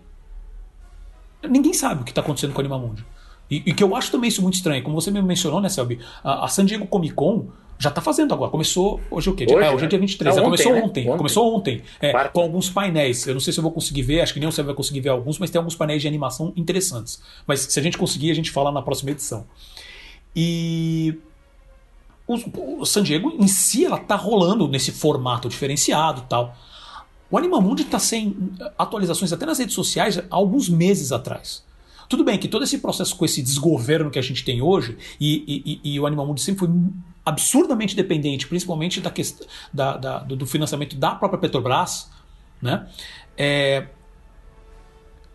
ninguém sabe o que está acontecendo com o Animamundi. E, e, que eu acho também isso muito estranho. Como você me mencionou, né, Selby? A, a San Diego Comic Con já está fazendo agora. Começou hoje o quê? Hoje, é, hoje é dia 23. Não, ontem, começou né? ontem, ontem, Começou ontem. É, com alguns painéis. Eu não sei se eu vou conseguir ver, acho que nem você vai conseguir ver alguns, mas tem alguns painéis de animação interessantes. Mas se a gente conseguir, a gente fala na próxima edição. E o, o San Diego em si ela tá rolando nesse formato diferenciado tal. O Animamundi está sem atualizações até nas redes sociais há alguns meses atrás. Tudo bem que todo esse processo com esse desgoverno que a gente tem hoje, e, e, e o Animal Mundi sempre foi absurdamente dependente, principalmente da questão, da, da, do financiamento da própria Petrobras, né? É,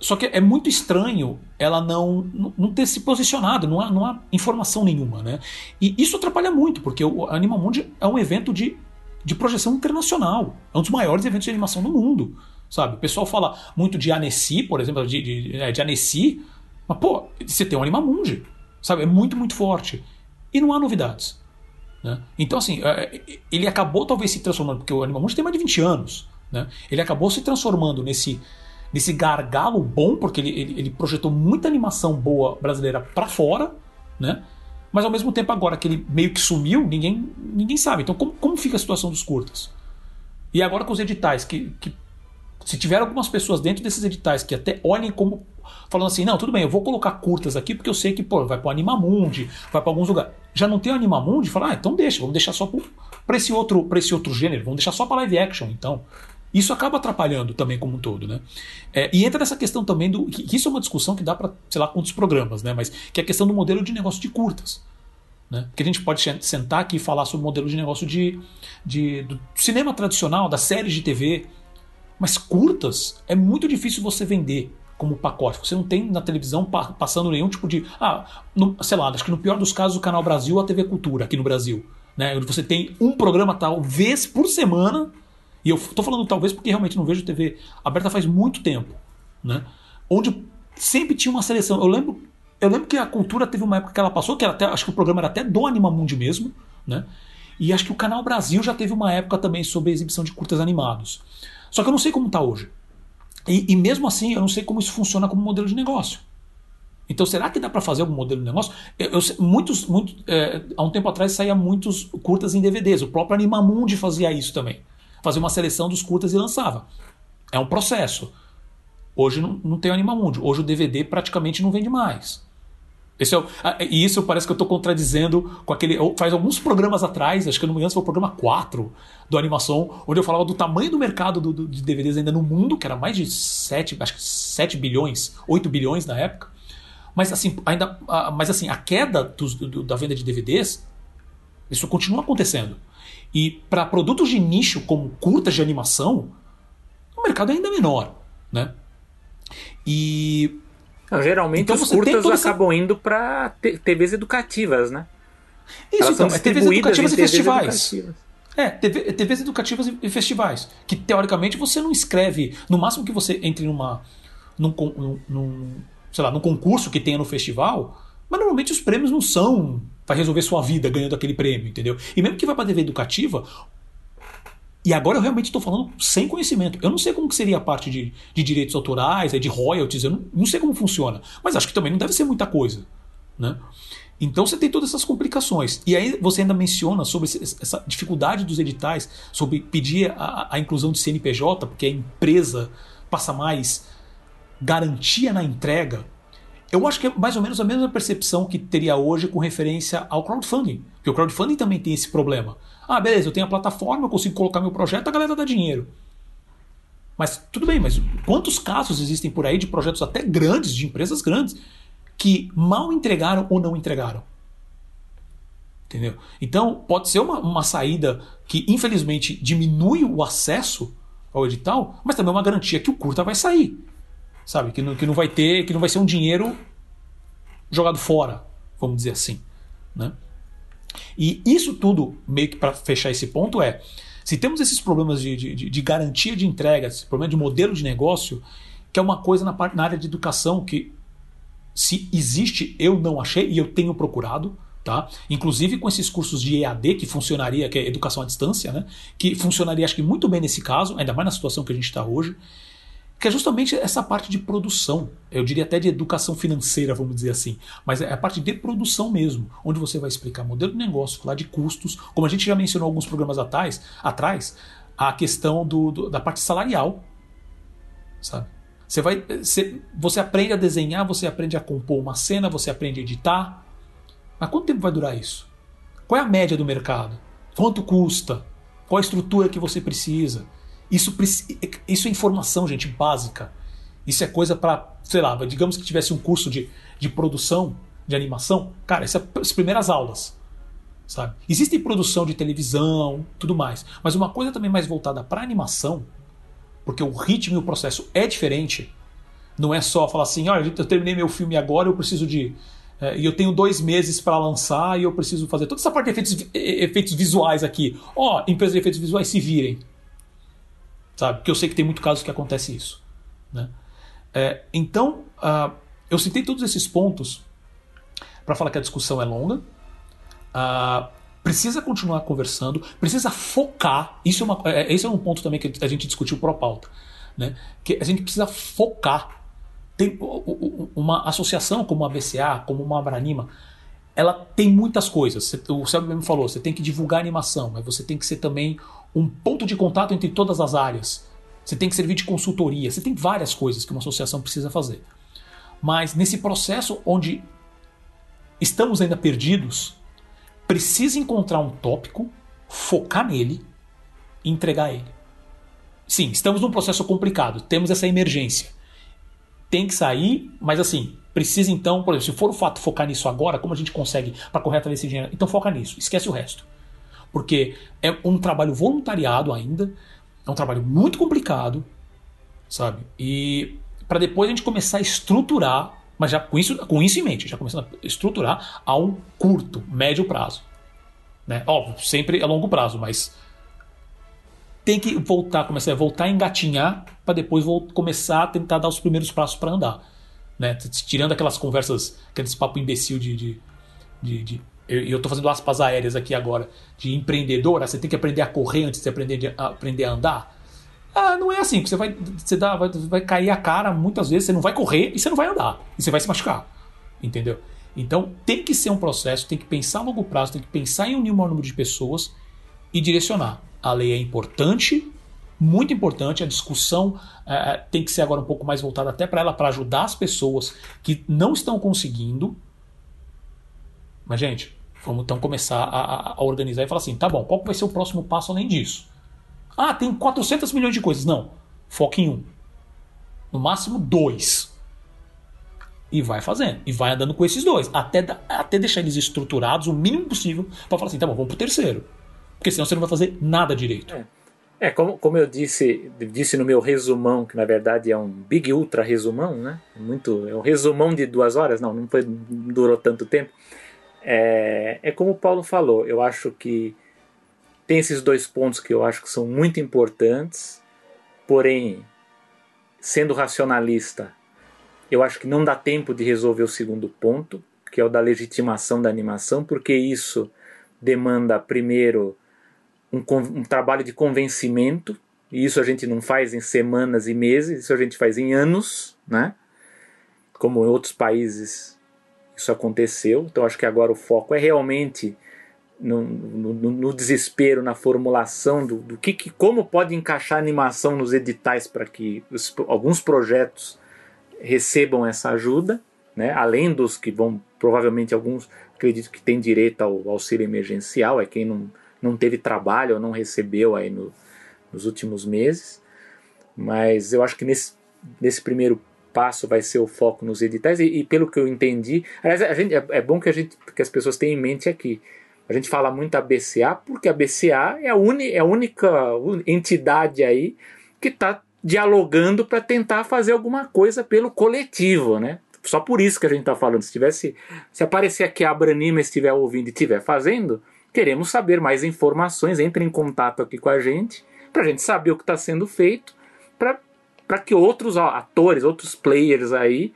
só que é muito estranho ela não, não ter se posicionado, não há, não há informação nenhuma. Né? E isso atrapalha muito, porque o Animal Mundi é um evento de, de projeção internacional. É um dos maiores eventos de animação do mundo. Sabe? O pessoal fala muito de Annecy, por exemplo, de, de, é, de Annecy, mas, pô, você tem um Animamundi, sabe? É muito, muito forte. E não há novidades. Né? Então, assim, é, é, ele acabou talvez se transformando, porque o Animamundi tem mais de 20 anos. Né? Ele acabou se transformando nesse, nesse gargalo bom, porque ele, ele, ele projetou muita animação boa brasileira para fora, né? mas ao mesmo tempo, agora que ele meio que sumiu, ninguém, ninguém sabe. Então, como, como fica a situação dos curtas? E agora com os editais, que, que se tiver algumas pessoas dentro desses editais que até olhem como falando assim, não, tudo bem, eu vou colocar curtas aqui porque eu sei que, pô, vai pro Animamundi, vai para alguns lugares. Já não tem o Animamundi, fala, ah, então deixa, vamos deixar só para esse outro, esse outro gênero, vamos deixar só para live action, então. Isso acaba atrapalhando também como um todo, né? É, e entra nessa questão também do que, isso é uma discussão que dá para, sei lá, quantos programas, né? Mas que é a questão do modelo de negócio de curtas. Né? Que a gente pode sentar aqui e falar sobre o modelo de negócio de, de, do cinema tradicional, das séries de TV. Mas curtas é muito difícil você vender como pacote. Você não tem na televisão passando nenhum tipo de. Ah, no, sei lá, acho que no pior dos casos o Canal Brasil ou a TV Cultura aqui no Brasil. Né? Você tem um programa talvez por semana, e eu estou falando talvez porque realmente não vejo TV aberta faz muito tempo, né? onde sempre tinha uma seleção. Eu lembro, eu lembro que a cultura teve uma época que ela passou, que até, acho que o programa era até do Animamundi mesmo, né? E acho que o Canal Brasil já teve uma época também sobre a exibição de curtas animados. Só que eu não sei como está hoje. E, e, mesmo assim, eu não sei como isso funciona como modelo de negócio. Então, será que dá para fazer algum modelo de negócio? Eu, eu muitos, muito, é, há um tempo atrás saía muitos curtas em DVDs. O próprio Animamundi fazia isso também. Fazia uma seleção dos curtas e lançava. É um processo. Hoje não, não tem o Animamundi. Hoje o DVD praticamente não vende mais. É e isso parece que eu estou contradizendo com aquele. Faz alguns programas atrás, acho que não me engano, foi o programa 4 do Animação, onde eu falava do tamanho do mercado do, do, de DVDs ainda no mundo, que era mais de 7, acho que 7 bilhões, 8 bilhões na época. Mas assim, ainda, mas assim, a queda dos, do, da venda de DVDs, isso continua acontecendo. E para produtos de nicho como curtas de animação, o mercado é ainda menor, né? E não, geralmente então, os curtas acabam essa... indo para TVs educativas, né? Isso, Elas então, é TVs educativas e festivais. Educativas. É, TV, TVs educativas e festivais. Que teoricamente você não escreve. No máximo que você entre numa. Num, num, num, sei lá, num concurso que tenha no festival, mas normalmente os prêmios não são para resolver sua vida ganhando aquele prêmio, entendeu? E mesmo que vá para TV educativa, e agora eu realmente estou falando sem conhecimento. Eu não sei como que seria a parte de, de direitos autorais, de royalties, eu não, não, sei como funciona. Mas acho que também não deve ser muita coisa. Né? Então você tem todas essas complicações. E aí você ainda menciona sobre essa dificuldade dos editais, sobre pedir a, a inclusão de CNPJ, porque a empresa passa mais garantia na entrega. Eu acho que é mais ou menos a mesma percepção que teria hoje com referência ao crowdfunding. Porque o crowdfunding também tem esse problema. Ah, beleza, eu tenho a plataforma, eu consigo colocar meu projeto, a galera dá dinheiro. Mas tudo bem, mas quantos casos existem por aí de projetos até grandes, de empresas grandes, que mal entregaram ou não entregaram? Entendeu? Então, pode ser uma, uma saída que, infelizmente, diminui o acesso ao edital, mas também é uma garantia que o curta vai sair sabe? Que não, que não vai ter, que não vai ser um dinheiro jogado fora, vamos dizer assim, né? E isso tudo, meio que para fechar esse ponto, é: se temos esses problemas de, de, de, garantia de entrega, esse problema de modelo de negócio, que é uma coisa na, na área de educação que, se existe, eu não achei e eu tenho procurado. Tá? Inclusive com esses cursos de EAD que funcionaria, que é educação à distância, né? que funcionaria acho que muito bem nesse caso, ainda mais na situação que a gente está hoje que é justamente essa parte de produção. Eu diria até de educação financeira, vamos dizer assim. Mas é a parte de produção mesmo, onde você vai explicar modelo de negócio, falar de custos, como a gente já mencionou alguns programas atrás, atrás a questão do, do, da parte salarial. Sabe? Você, vai, você, você aprende a desenhar, você aprende a compor uma cena, você aprende a editar. Mas quanto tempo vai durar isso? Qual é a média do mercado? Quanto custa? Qual a estrutura que você precisa? Isso, isso é informação, gente, básica. Isso é coisa para, sei lá, digamos que tivesse um curso de, de produção de animação. Cara, essas são as primeiras aulas. Sabe? Existe produção de televisão, tudo mais. Mas uma coisa também mais voltada para animação, porque o ritmo e o processo é diferente. Não é só falar assim, olha, eu terminei meu filme agora, eu preciso de. É, e eu tenho dois meses para lançar e eu preciso fazer toda essa parte de efeitos, efeitos visuais aqui. Ó, oh, empresa de efeitos visuais, se virem sabe? Porque eu sei que tem muito casos que acontece isso. Né? É, então, uh, eu citei todos esses pontos para falar que a discussão é longa. Uh, precisa continuar conversando, precisa focar. Isso é, uma, é, esse é um ponto também que a gente discutiu pro pauta. Né? Que a gente precisa focar. Tem uma associação como a BCA, como uma Abranima, ela tem muitas coisas. O Sérgio mesmo falou, você tem que divulgar animação, mas você tem que ser também um ponto de contato entre todas as áreas. Você tem que servir de consultoria, você tem várias coisas que uma associação precisa fazer. Mas nesse processo onde estamos ainda perdidos, precisa encontrar um tópico, focar nele e entregar ele. Sim, estamos num processo complicado, temos essa emergência. Tem que sair, mas assim, precisa então, por exemplo, se for o fato focar nisso agora, como a gente consegue para correr atrás desse dinheiro? Então foca nisso, esquece o resto porque é um trabalho voluntariado ainda, é um trabalho muito complicado, sabe? E para depois a gente começar a estruturar, mas já com isso, com isso em mente, já começando a estruturar a um curto, médio prazo. Né? Óbvio, sempre a longo prazo, mas tem que voltar, começar a voltar a engatinhar para depois começar a tentar dar os primeiros passos para andar. Né? Tirando aquelas conversas, aqueles papo imbecil de, de, de, de eu estou fazendo aspas aéreas aqui agora, de empreendedora, você tem que aprender a correr antes de aprender a, aprender a andar. Ah, não é assim, você vai, você dá, vai, vai cair a cara muitas vezes, você não vai correr e você não vai andar, e você vai se machucar. Entendeu? Então tem que ser um processo, tem que pensar a longo prazo, tem que pensar em unir maior número de pessoas e direcionar. A lei é importante, muito importante, a discussão é, tem que ser agora um pouco mais voltada até para ela, para ajudar as pessoas que não estão conseguindo. Mas, gente, Vamos então começar a, a, organizar e falar assim: tá bom, qual vai ser o próximo passo além disso? Ah, tem 400 milhões de coisas. Não. Foca em um. No máximo dois. E vai fazendo. E vai andando com esses dois. Até, até deixar eles estruturados o mínimo possível para falar assim: tá bom, vamos pro terceiro. Porque senão você não vai fazer nada direito. É. É, como, como eu disse, disse no meu resumão, que na verdade é um big ultra resumão, né? Muito, é um resumão de duas horas, não, não, foi, não durou tanto tempo. É, é como o Paulo falou, eu acho que tem esses dois pontos que eu acho que são muito importantes, porém, sendo racionalista, eu acho que não dá tempo de resolver o segundo ponto, que é o da legitimação da animação, porque isso demanda primeiro um, um, trabalho de convencimento, e isso a gente não faz em semanas e meses, isso a gente faz em anos, né? Como em outros países isso aconteceu. Então acho que agora o foco é realmente no, no, no desespero, na formulação do, do que, que, como pode encaixar animação nos editais para que os, alguns projetos recebam essa ajuda, né? além dos que vão, provavelmente alguns, acredito que tem direito ao auxílio emergencial, é quem não, não teve trabalho ou não recebeu aí no, nos últimos meses. Mas eu acho que nesse, nesse primeiro passo vai ser o foco nos editais e, e pelo que eu entendi, aliás, a gente, é, é, bom que a gente que as pessoas tenham em mente aqui. A gente fala muito a BCA porque a BCA é a, uni, é a única entidade aí que está dialogando para tentar fazer alguma coisa pelo coletivo, né? Só por isso que a gente está falando. Se tivesse, se aparecer aqui a Abranima estiver ouvindo e estiver fazendo, queremos saber mais informações. Entre em contato aqui com a gente para a gente saber o que está sendo feito, para que outros atores, outros players aí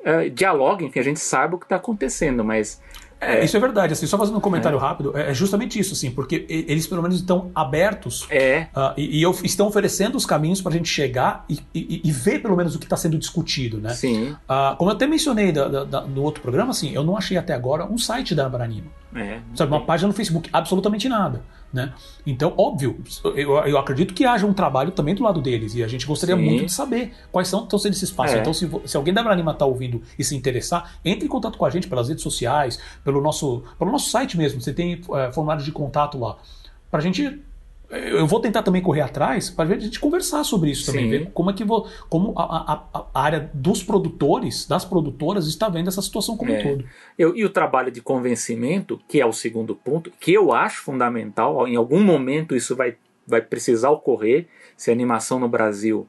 uh, dialoguem, que a gente saiba o que está acontecendo. Mas é, isso é verdade. Assim, só fazendo um comentário é. rápido, é, é justamente isso, assim, porque eles pelo menos estão abertos é. uh, e, e, estão oferecendo os caminhos para a gente chegar e, e, e, ver pelo menos o que está sendo discutido, né? Sim. Uh, como eu até mencionei da, da, da, no outro programa, assim, eu não achei até agora um site da Abaranima. É. Sabe, uma página no Facebook, absolutamente nada. Né? Então, óbvio, eu, eu acredito que haja um trabalho também do lado deles e a gente gostaria Sim. muito de saber quais são estão sendo esses passos. É. Então, se, se alguém da Abaranima está ouvindo e se interessar, entre em contato com a gente pelas redes sociais, pelo nosso, pelo nosso site mesmo. Você tem é, formulário de contato lá. Para a gente eu vou tentar também correr atrás para a gente conversar sobre isso também, Sim. ver como é que vou, como a, a, a, área dos produtores, das produtoras, está vendo essa situação como é. um todo. Eu, e o trabalho de convencimento, que é o segundo ponto, que eu acho fundamental, em algum momento isso vai, vai precisar ocorrer, se a animação no Brasil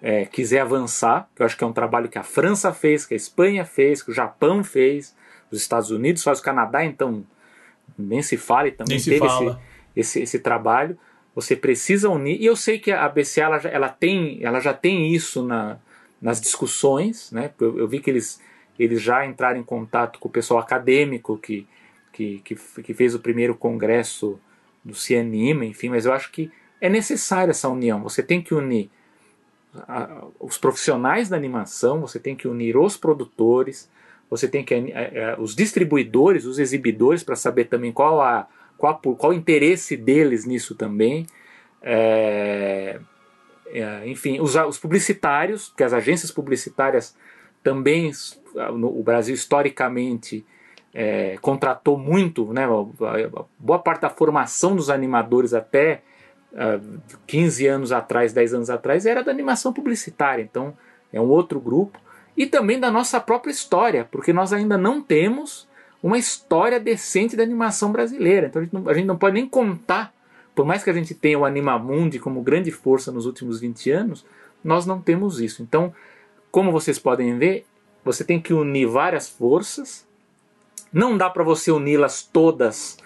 é, quiser avançar, que eu acho que é um trabalho que a França fez, que a Espanha fez, que o Japão fez, os Estados Unidos faz, o Canadá, então nem se fale, também nem teve esse, esse, esse trabalho você precisa unir. E eu sei que a BCA ela, ela, tem, ela já tem isso na, nas discussões, né? Eu, eu, vi que eles, eles já entraram em contato com o pessoal acadêmico que, que, que, que fez o primeiro congresso do Cianima, enfim, mas eu acho que é necessária essa união. Você tem que unir a, os profissionais da animação, você tem que unir os produtores, você tem que a, a, os distribuidores, os exibidores para saber também qual a qual, qual o interesse deles nisso também. É, é, enfim, os, os, publicitários, que as agências publicitárias também, no, o Brasil historicamente é, contratou muito, né, boa parte da formação dos animadores até uh, 15 anos atrás, 10 anos atrás, era da animação publicitária, então é um outro grupo. E também da nossa própria história, porque nós ainda não temos uma história decente da animação brasileira. Então a gente, não, a gente não pode nem contar, por mais que a gente tenha o Animamundi como grande força nos últimos 20 anos, nós não temos isso. Então, como vocês podem ver, você tem que unir várias forças. Não dá para você uni-las todas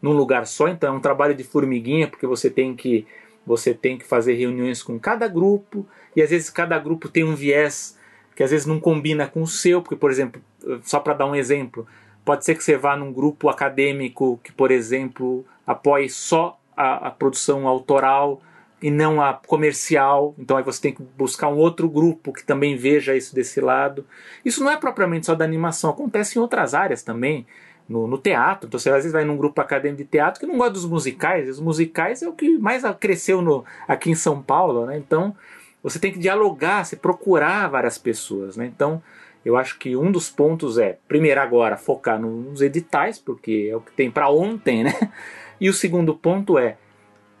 num lugar só, então é um trabalho de formiguinha, porque você tem que você tem que fazer reuniões com cada grupo, e às vezes cada grupo tem um viés que às vezes não combina com o seu, porque por exemplo, só para dar um exemplo, Pode ser que você vá num grupo acadêmico que, por exemplo, apoie só a, a produção autoral e não a comercial. Então aí você tem que buscar um outro grupo que também veja isso desse lado. Isso não é propriamente só da animação, acontece em outras áreas também. No, no, teatro. Então você às vezes vai num grupo acadêmico de teatro que não gosta dos musicais. Os musicais é o que mais cresceu no, aqui em São Paulo, né? Então você tem que dialogar, você procurar várias pessoas, né? Então eu acho que um dos pontos é, primeiro agora, focar nos editais, porque é o que tem para ontem, né? E o segundo ponto é,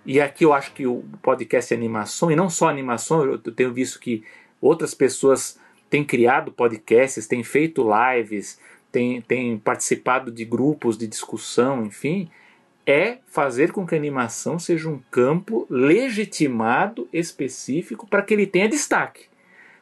e aqui eu acho que o podcast é animação, e não só animação, eu tenho visto que outras pessoas têm criado podcasts, têm feito lives, têm, têm participado de grupos de discussão, enfim, é fazer com que a animação seja um campo legitimado, específico, para que ele tenha destaque.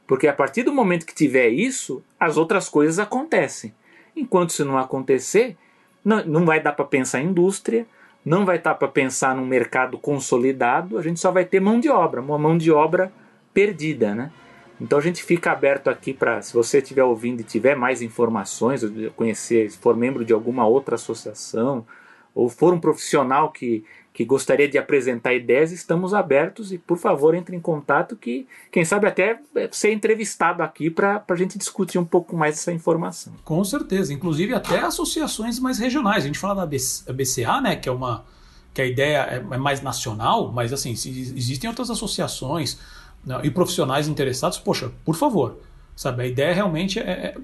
Porque a partir do momento que tiver isso, as outras coisas acontecem. Enquanto isso não acontecer, não, não vai dar para pensar em indústria, não vai dar para pensar num mercado consolidado, a gente só vai ter mão de obra, uma mão de obra perdida, né? Então a gente fica aberto aqui para, se você estiver ouvindo e tiver mais informações, conhecer, se for membro de alguma outra associação, ou for um profissional que, que gostaria de apresentar ideias, estamos abertos e, por favor, entre em contato que, quem sabe, até ser entrevistado aqui para a gente discutir um pouco mais essa informação. Com certeza, inclusive até associações mais regionais. A gente fala da BCA, né, que é uma que a ideia é, é mais nacional, mas assim, existem outras associações né, e profissionais interessados, poxa, por favor, sabe? A ideia realmente é, é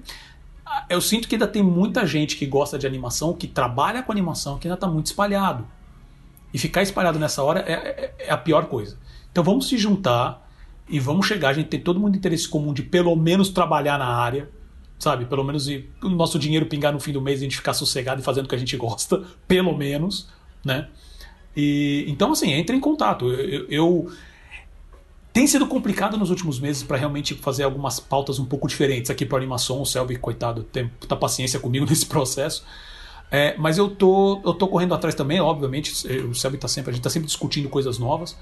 eu sinto que ainda tem muita gente que gosta de animação, que trabalha com animação, que ainda está muito espalhado. E ficar espalhado nessa hora é, é, é, a pior coisa. Então vamos se juntar e vamos chegar. A gente tem todo mundo interesse comum de pelo menos trabalhar na área, sabe? Pelo menos o nosso dinheiro pingar no fim do mês e a gente ficar sossegado e fazendo o que a gente gosta, pelo menos, né? E, então, assim, entre em contato. eu, eu, tem sido complicado nos últimos meses para realmente fazer algumas pautas um pouco diferentes aqui para animação. O Selby, coitado, tem muita paciência comigo nesse processo. É, mas eu tô, eu tô correndo atrás também, obviamente. O Selby tá sempre, a gente está sempre discutindo coisas novas.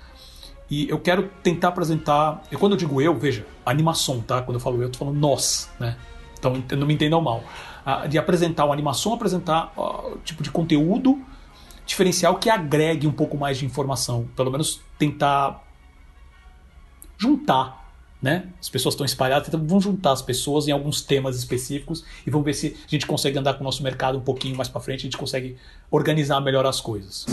E eu quero tentar apresentar. E quando eu digo eu, veja, animação, tá? Quando eu falo eu, eu tô falando nós, né? Então não me entendam mal. Ah, de apresentar uma animação, apresentar uh, tipo de conteúdo diferencial que agregue um pouco mais de informação. Pelo menos tentar juntar né? As pessoas estão espalhadas, então vamos juntar as pessoas em alguns temas específicos e vamos ver se a gente consegue andar com o nosso mercado um pouquinho mais para frente, a gente consegue organizar melhor as coisas.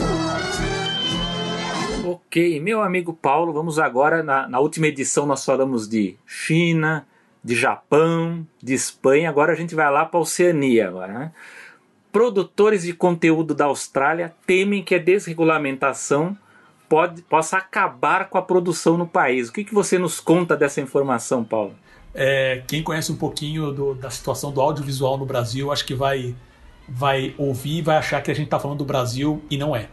Ok, meu amigo Paulo, vamos agora na, na última edição nós falamos de China, de Japão, de Espanha, agora a gente vai lá para a Oceania agora, né? Produtores de conteúdo da Austrália temem que a desregulamentação pode, possa acabar com a produção no país. O que, que você nos conta dessa informação, Paulo? É, quem conhece um pouquinho do, da situação do audiovisual no Brasil, acho que vai, vai ouvir e vai achar que a gente está falando do Brasil e não é.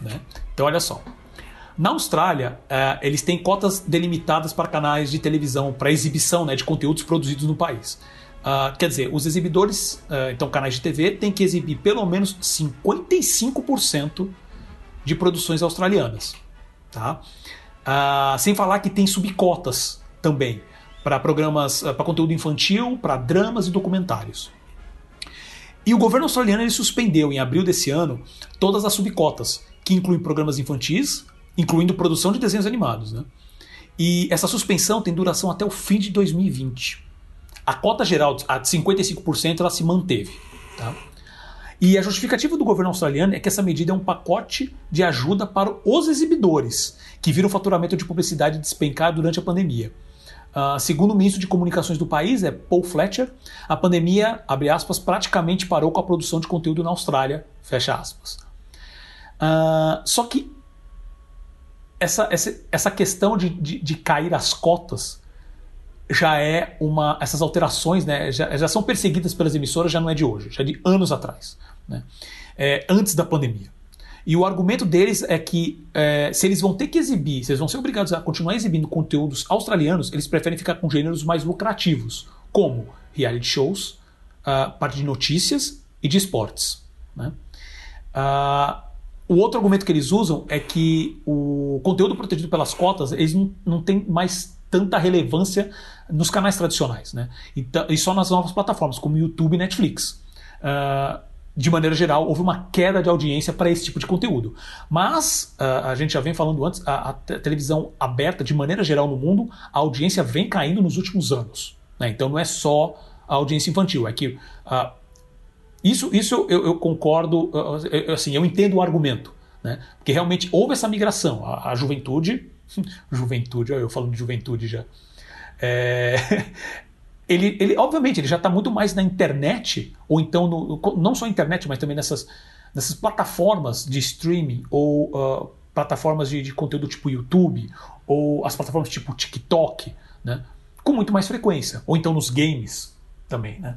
Né? Então, olha só. Na Austrália, é, eles têm cotas delimitadas para canais de televisão, para exibição né, de conteúdos produzidos no país. Uh, quer dizer, os exibidores, uh, então canais de TV, têm que exibir pelo menos 55% de produções australianas. Tá? Ah, sem falar que tem subcotas também para programas, ah, para conteúdo infantil, para dramas e documentários. E o governo australiano ele suspendeu em abril desse ano todas as subcotas, que incluem programas infantis, incluindo produção de desenhos animados. Né? E essa suspensão tem duração até o fim de 2020. A cota geral, a de 55%, ela se manteve. Tá? E a justificativa do governo australiano é que essa medida é um pacote de ajuda para os exibidores, que viram o faturamento de publicidade despencar durante a pandemia. Uh, segundo o ministro de Comunicações do país, é Paul Fletcher, a pandemia, abre aspas, praticamente parou com a produção de conteúdo na Austrália, fecha aspas. Uh, só que essa, essa, essa questão de, de, de, cair as cotas já é uma. Essas alterações né, já, já são perseguidas pelas emissoras, já não é de hoje, já é de anos atrás né? é, antes da pandemia. E o argumento deles é que é, se eles vão ter que exibir, se eles vão ser obrigados a continuar exibindo conteúdos australianos, eles preferem ficar com gêneros mais lucrativos, como reality shows, uh, parte de notícias e de esportes. Né? Uh, o outro argumento que eles usam é que o conteúdo protegido pelas cotas eles não, não tem mais tanta relevância nos canais tradicionais, né? E, e só nas novas plataformas, como YouTube e Netflix. Uh, de maneira geral, houve uma queda de audiência para esse tipo de conteúdo. Mas, uh, a gente já vem falando antes, a, a, televisão aberta, de maneira geral no mundo, a audiência vem caindo nos últimos anos. Né? Então não é só a audiência infantil, é que. Uh, isso isso eu, eu concordo, uh, assim, eu entendo o argumento. Né? Porque realmente houve essa migração. A, a juventude. juventude, eu falando de juventude já. É, ele, ele obviamente, ele já está muito mais na internet, ou então, no, não só na internet, mas também nessas, nessas plataformas de streaming, ou uh, plataformas de, de, conteúdo tipo YouTube, ou as plataformas tipo TikTok, né? com muito mais frequência, ou então nos games também. Né?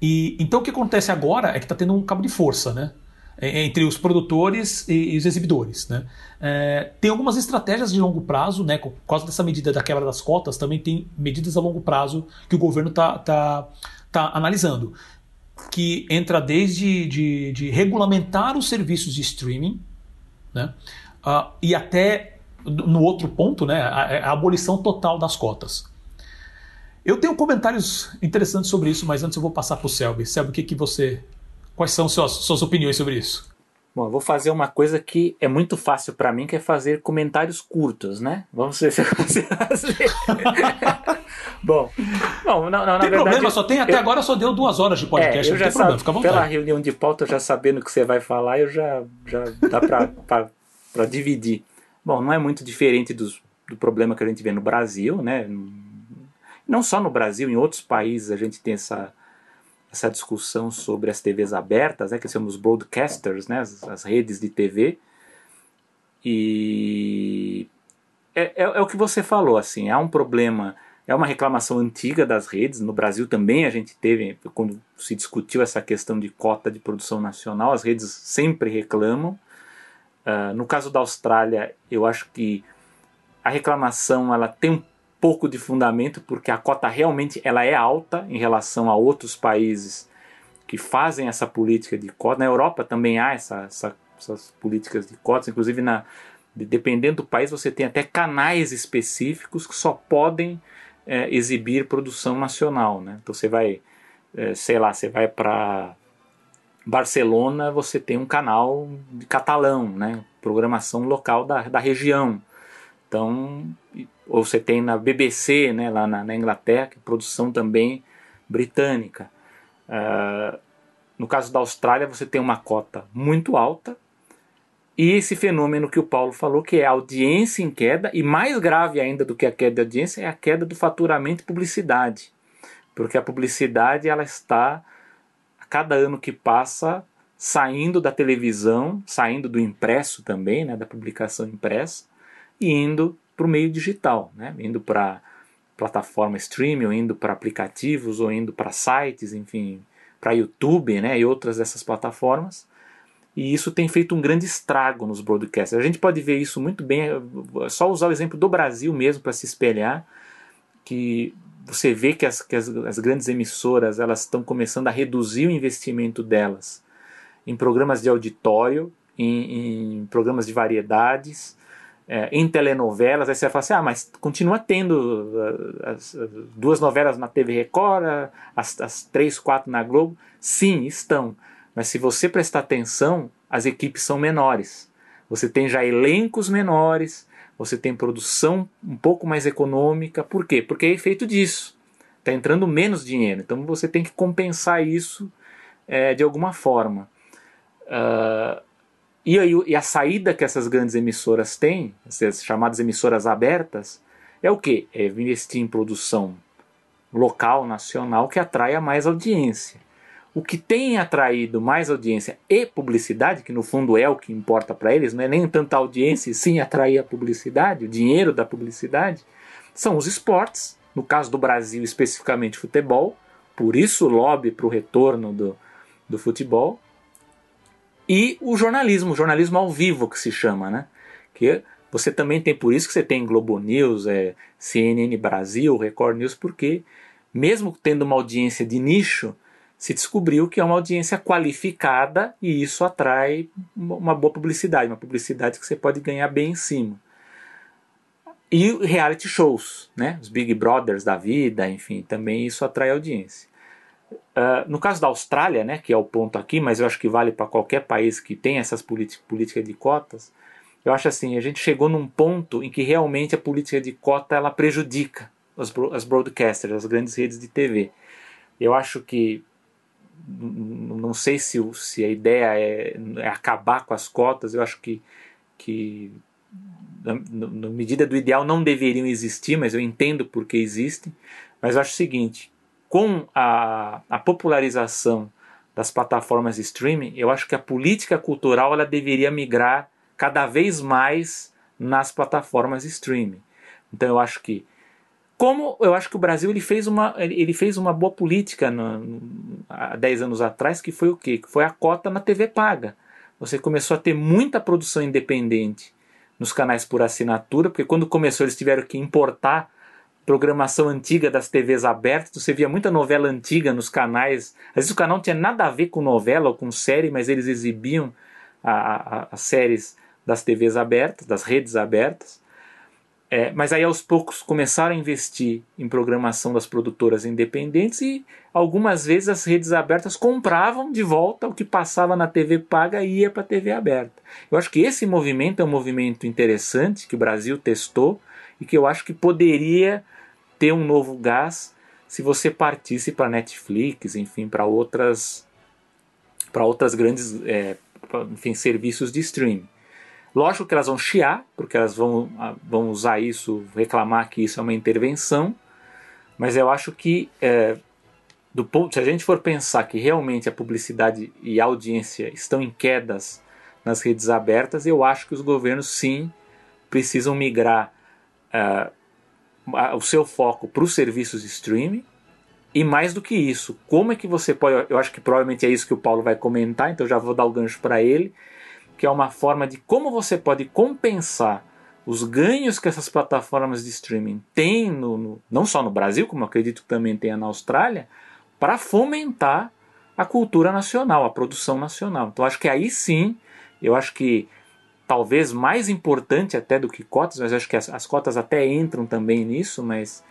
E, então o que acontece agora é que está tendo um cabo de força, né? Entre os produtores e, os exibidores. Né? É, tem algumas estratégias de longo prazo, né? por causa dessa medida da quebra das cotas, também tem medidas a longo prazo que o governo está tá, tá analisando, que entra desde de, de regulamentar os serviços de streaming né? Uh, e até no outro ponto, né? a, a abolição total das cotas. Eu tenho comentários interessantes sobre isso, mas antes eu vou passar para o Selby. Selby, o que, que você Quais são suas, suas opiniões sobre isso? Bom, eu vou fazer uma coisa que é muito fácil para mim, que é fazer comentários curtos, né? Vamos ver se eu consigo fazer. Bom, não, não, não, na tem verdade, problema, só tem até eu- agora só deu duas horas de podcast, é, eu não já tem problema, sab- fica à pela reunião de pauta, já sabendo o que você vai falar, eu já, já dá para dividir. Bom, não é muito diferente dos, do problema que a gente vê no Brasil, né? Não só no Brasil, em outros países a gente tem essa, essa discussão sobre as TVs abertas, né? Que são os broadcasters, né? As, as redes de TV. E é, é, é o que você falou, assim, há um problema, é uma reclamação antiga das redes. No Brasil também a gente teve, quando se discutiu essa questão de cota de produção nacional, as redes sempre reclamam. Ah, no caso da Austrália, eu acho que a reclamação ela tem um pouco de fundamento, porque a cota realmente ela é alta em relação a outros países que fazem essa política de cota. Na Europa também há essa, essa- essas políticas de cotas, inclusive na, de- dependendo do país, você tem até canais específicos que só podem eh, exibir produção nacional. Né? Então você vai, eh, sei lá, você vai para Barcelona, você tem um canal de catalão, né? programação local da, da região. Então, ou você tem na BBC, né, lá na, na Inglaterra, que é produção também britânica. Ah, no caso da Austrália, você tem uma cota muito alta, e esse fenômeno que o Paulo falou, que é a audiência em queda, e mais grave ainda do que a queda de audiência, é a queda do faturamento e publicidade. Porque a publicidade ela está, a cada ano que passa, saindo da televisão, saindo do impresso também, né, da publicação impressa, e indo para o meio digital, né, indo para plataforma streaming, indo para aplicativos, ou indo para sites, enfim, para YouTube né, e outras dessas plataformas. E isso tem feito um grande estrago nos broadcasts. A gente pode ver isso muito bem, é só usar o exemplo do Brasil mesmo para se espelhar, que você vê que as, que as, as grandes emissoras elas estão começando a reduzir o investimento delas em programas de auditório, em, em programas de variedades, é, em telenovelas. Aí você vai falar assim: ah, mas continua tendo uh, as, as duas novelas na TV Record, as, as três, quatro na Globo. Sim, estão. Mas se você prestar atenção, as equipes são menores. Você tem já elencos menores, você tem produção um pouco mais econômica. Por quê? Porque é efeito disso. Está entrando menos dinheiro. Então você tem que compensar isso é, de alguma forma. Uh, e, aí, e a saída que essas grandes emissoras têm, essas chamadas emissoras abertas, é o que? É investir em produção local, nacional, que atraia mais audiência. O que tem atraído mais audiência e publicidade, que no fundo é o que importa para eles, não é nem tanta audiência e sim atrair a publicidade, o dinheiro da publicidade, são os esportes, no caso do Brasil especificamente futebol, por isso o lobby para o retorno do, do futebol, e o jornalismo, o jornalismo ao vivo que se chama, né? Que você também tem por isso que você tem Globo News, é, CNN Brasil, Record News, porque mesmo tendo uma audiência de nicho, se descobriu que é uma audiência qualificada e isso atrai uma boa publicidade, uma publicidade que você pode ganhar bem em cima. E reality shows, né? Os Big Brothers da vida, enfim, também isso atrai audiência. Uh, no caso da Austrália, né, que é o ponto aqui, mas eu acho que vale para qualquer país que tem essas políticas de cotas, eu acho assim, a gente chegou num ponto em que realmente a política de cota ela prejudica as, as broadcasters, as grandes redes de TV. Eu acho que não sei se, se a ideia é, é, acabar com as cotas, eu acho que, que na, na, medida do ideal não deveriam existir, mas eu entendo porque existem. Mas eu acho o seguinte: com a, a popularização das plataformas de streaming, eu acho que a política cultural ela deveria migrar cada vez mais nas plataformas de streaming. Então eu acho que como eu acho que o Brasil ele fez uma, ele fez uma boa política no, no, há 10 anos atrás, que foi o quê? Que foi a cota na TV paga. Você começou a ter muita produção independente nos canais por assinatura, porque quando começou eles tiveram que importar programação antiga das TVs abertas, você via muita novela antiga nos canais. Às vezes o canal não tinha nada a ver com novela ou com série, mas eles exibiam a, a, as séries das TVs abertas, das redes abertas. É, mas aí aos poucos começaram a investir em programação das produtoras independentes e algumas vezes as redes abertas compravam de volta o que passava na TV paga e ia para a TV aberta. Eu acho que esse movimento é um movimento interessante que o Brasil testou e que eu acho que poderia ter um novo gás se você partisse para Netflix, enfim, para outras para outras grandes é, enfim, serviços de streaming. Lógico que elas vão chiar, porque elas vão, vão usar isso, reclamar que isso é uma intervenção, mas eu acho que, é, do ponto, se a gente for pensar que realmente a publicidade e a audiência estão em quedas nas redes abertas, eu acho que os governos sim precisam migrar é, o seu foco para os serviços de streaming. E mais do que isso, como é que você pode. Eu acho que provavelmente é isso que o Paulo vai comentar, então já vou dar o gancho para ele que é uma forma de como você pode compensar os ganhos que essas plataformas de streaming têm, no, no, não só no Brasil, como acredito que também tenha na Austrália, para fomentar a cultura nacional, a produção nacional. Então acho que aí sim, eu acho que talvez mais importante até do que cotas, mas acho que as, as cotas até entram também nisso, mas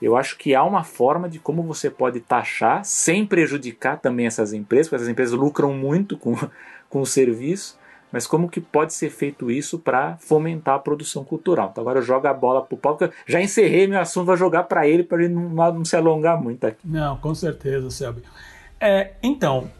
eu acho que há uma forma de como você pode taxar sem prejudicar também essas empresas, porque essas empresas lucram muito com, com o serviço, mas como que pode ser feito isso para fomentar a produção cultural? Então agora eu jogo a bola para o Paulo, já encerrei meu assunto, vou jogar para ele para ele não, não, se alongar muito aqui. Não, com certeza, Selby. É, então,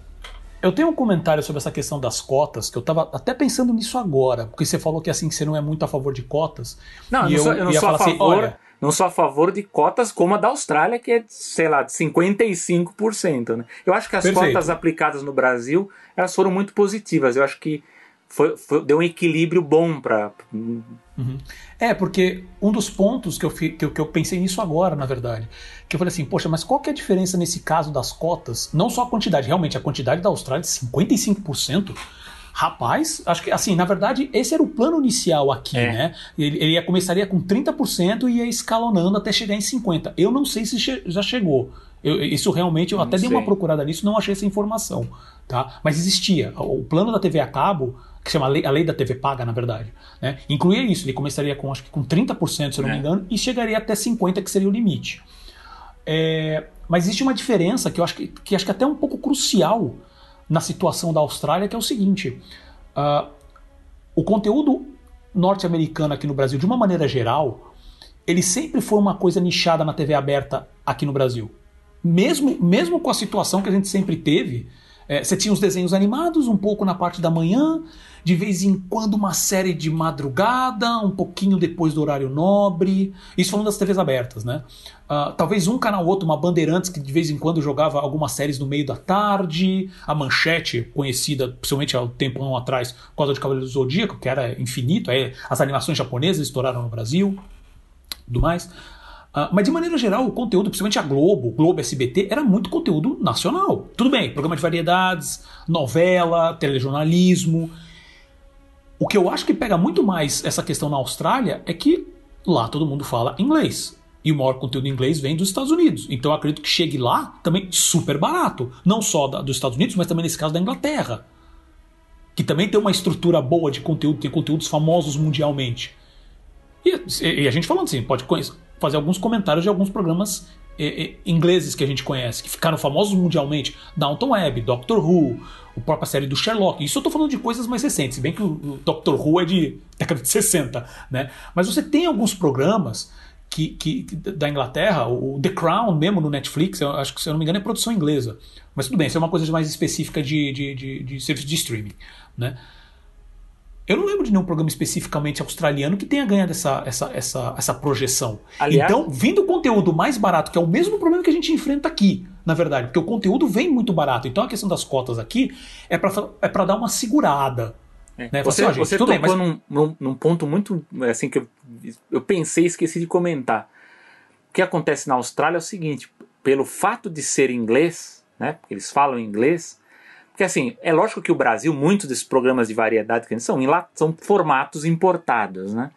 eu tenho um comentário sobre essa questão das cotas, que eu estava até pensando nisso agora, porque você falou que assim você não é muito a favor de cotas. Não, eu, não sou, eu não sou a assim, favor. Assim, não sou a favor de cotas como a da Austrália, que é, sei lá, de 55%. Né? Eu acho que as Perfeito. cotas aplicadas no Brasil elas foram muito positivas. Eu acho que foi, foi, deu um equilíbrio bom para. Uhum. É, porque um dos pontos que eu, que, eu, que eu pensei nisso agora, na verdade, que eu falei assim, poxa, mas qual que é a diferença nesse caso das cotas? Não só a quantidade, realmente, a quantidade da Austrália de 55%. Rapaz, acho que assim, na verdade, esse era o plano inicial aqui, é. né? Ele, ele começaria com 30% e ia escalonando até chegar em 50%. Eu não sei se che já chegou. Eu, isso realmente, eu não até sei. dei uma procurada nisso, não achei essa informação. Tá? Mas existia. O plano da TV a cabo que chama a lei, a lei da TV paga, na verdade. Né? Incluía isso, ele começaria com acho que com 30%, se eu não é. me engano, e chegaria até 50%, que seria o limite. É, mas existe uma diferença que eu acho que, que acho que é até um pouco crucial na situação da Austrália, que é o seguinte: uh, o conteúdo norte-americano aqui no Brasil, de uma maneira geral, ele sempre foi uma coisa nichada na TV aberta aqui no Brasil. Mesmo, mesmo com a situação que a gente sempre teve, é, você tinha os desenhos animados um pouco na parte da manhã, de vez em quando uma série de madrugada, um pouquinho depois do horário nobre. Isso falando das TVs abertas, né? Uh, talvez um canal ou outro, uma Bandeirantes que de vez em quando jogava algumas séries no meio da tarde. A Manchete, conhecida principalmente há um tempo atrás por causa de Cavaleiro do Zodíaco, que era infinito. Aí as animações japonesas estouraram no Brasil. Tudo mais. Uh, mas de maneira geral, o conteúdo, principalmente a Globo, Globo SBT, era muito conteúdo nacional. Tudo bem, programa de variedades, novela, telejornalismo. O que eu acho que pega muito mais essa questão na Austrália é que lá todo mundo fala inglês. E o maior conteúdo em inglês vem dos Estados Unidos. Então eu acredito que chegue lá também super barato. Não só da, dos Estados Unidos, mas também nesse caso da Inglaterra. Que também tem uma estrutura boa de conteúdo, tem conteúdos famosos mundialmente. E, e a gente falando assim, pode fazer alguns comentários de alguns programas ingleses que a gente conhece, que ficaram famosos mundialmente, Downton Web, Doctor Who, a própria série do Sherlock. Isso eu estou falando de coisas mais recentes, se bem que o Doctor Who é de década de 60, né? Mas você tem alguns programas que, que, da Inglaterra, o The Crown mesmo no Netflix, eu acho que se eu não me engano é produção inglesa. Mas tudo bem, isso é uma coisa mais específica de, de, de, de serviço de streaming, né? Eu não lembro de nenhum programa especificamente australiano que tenha ganhado essa, essa, essa, essa projeção. Aliás, então, vindo conteúdo mais barato, que é o mesmo problema que a gente enfrenta aqui, na verdade, porque o conteúdo vem muito barato. Então a questão das cotas aqui é para é pra dar uma segurada. É. Né? Você, assim, você tocou bem, mas... num, num, num, ponto muito assim que eu, eu pensei e esqueci de comentar. O que acontece na Austrália é o seguinte: pelo fato de ser inglês, né, porque eles falam inglês, porque assim, é lógico que o Brasil, muitos desses programas de variedade que eles são, são formatos importados, né?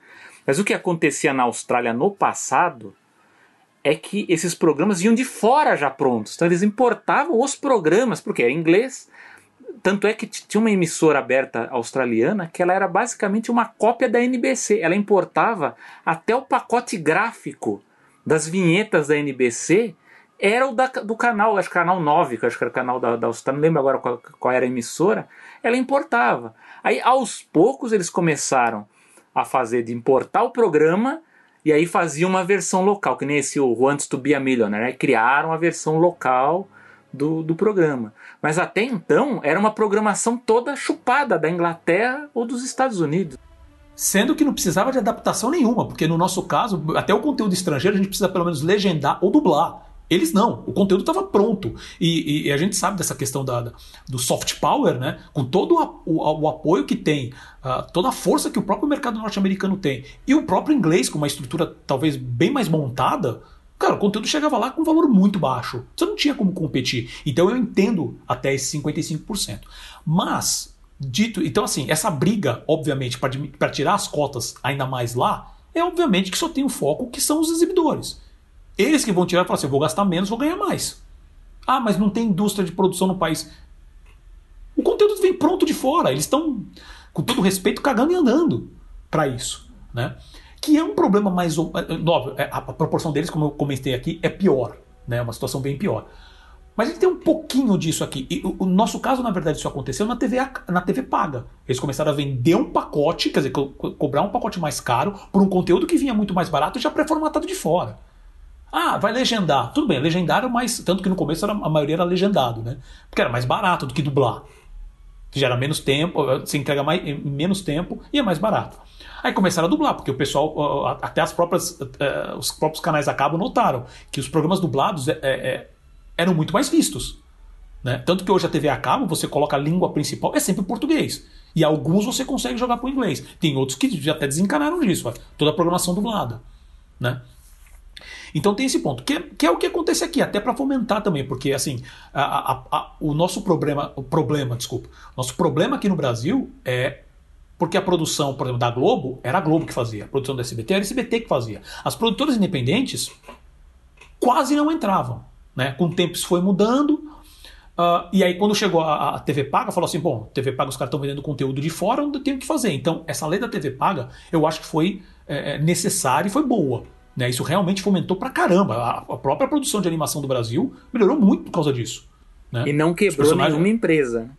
Mas o que acontecia na Austrália no passado é que esses programas vinham de fora já prontos. Então eles importavam os programas, porque era inglês, tanto é que tinha uma emissora aberta australiana que ela era basicamente uma cópia da NBC. Ela importava até o pacote gráfico das vinhetas da NBC era o da, do canal, acho que canal 9, que acho que era o canal da, da Austrália, não lembro agora qual, qual, era a emissora, ela importava. Aí aos poucos eles começaram a fazer de importar o programa e aí faziam uma versão local, que nem esse o Wants to be a Millionaire, né? criaram a versão local do, do programa. Mas até então era uma programação toda chupada da Inglaterra ou dos Estados Unidos. Sendo que não precisava de adaptação nenhuma, porque no nosso caso, até o conteúdo estrangeiro a gente precisa pelo menos legendar ou dublar. Eles não, o conteúdo estava pronto. E, e, a gente sabe dessa questão da, da, do soft power, né? Com todo o, o, apoio que tem, toda a força que o próprio mercado norte-americano tem, e o próprio inglês, com uma estrutura talvez bem mais montada, cara, o conteúdo chegava lá com um valor muito baixo. Você não tinha como competir. Então eu entendo até esse 55%. Mas, dito. Então, assim, essa briga, obviamente, para tirar as cotas ainda mais lá, é obviamente que só tem o foco que são os exibidores. Eles que vão tirar e falar assim: eu vou gastar menos, vou ganhar mais. Ah, mas não tem indústria de produção no país. O conteúdo vem pronto de fora. Eles estão, com todo respeito, cagando e andando para isso. Né? Que é um problema mais. É, óbvio, é, a proporção deles, como eu comentei aqui, é pior. Né? É uma situação bem pior. Mas gente tem um pouquinho disso aqui. E o, nosso caso, na verdade, isso aconteceu na TV, na TV paga. Eles começaram a vender um pacote, quer dizer, co cobrar um pacote mais caro por um conteúdo que vinha muito mais barato e já pré-formatado de fora. Ah, vai legendar. Tudo bem, legendário, mas tanto que no começo era, a maioria era legendado, né? Porque era mais barato do que dublar. Gera menos tempo, se entrega mais, em menos tempo e é mais barato. Aí começaram a dublar, porque o pessoal, até as próprias, eh, os próprios canais a cabo notaram que os programas dublados é, é, eram muito mais vistos. Né? Tanto que hoje a TV a cabo, você coloca a língua principal, é sempre português. E alguns você consegue jogar para o inglês. Tem outros que já até desencanaram disso, toda a programação dublada. Né? Então tem esse ponto, que, que é o que acontece aqui, até para fomentar também, porque assim, a, a, a, o nosso problema, o problema, desculpa, nosso problema aqui no Brasil é porque a produção, por exemplo, da Globo era a Globo que fazia, a produção da SBT era a SBT que fazia. As produtoras independentes quase não entravam, né? Com o tempo isso foi mudando. Uh, e aí, quando chegou a, a, TV Paga, falou assim: bom, TV Paga, os caras estão vendendo conteúdo de fora, eu tenho que fazer. Então, essa lei da TV Paga, eu acho que foi é, necessária e foi boa. Né? Isso realmente fomentou pra caramba. A, a, própria produção de animação do Brasil melhorou muito por causa disso. Né? E não quebrou personagens... nenhuma empresa.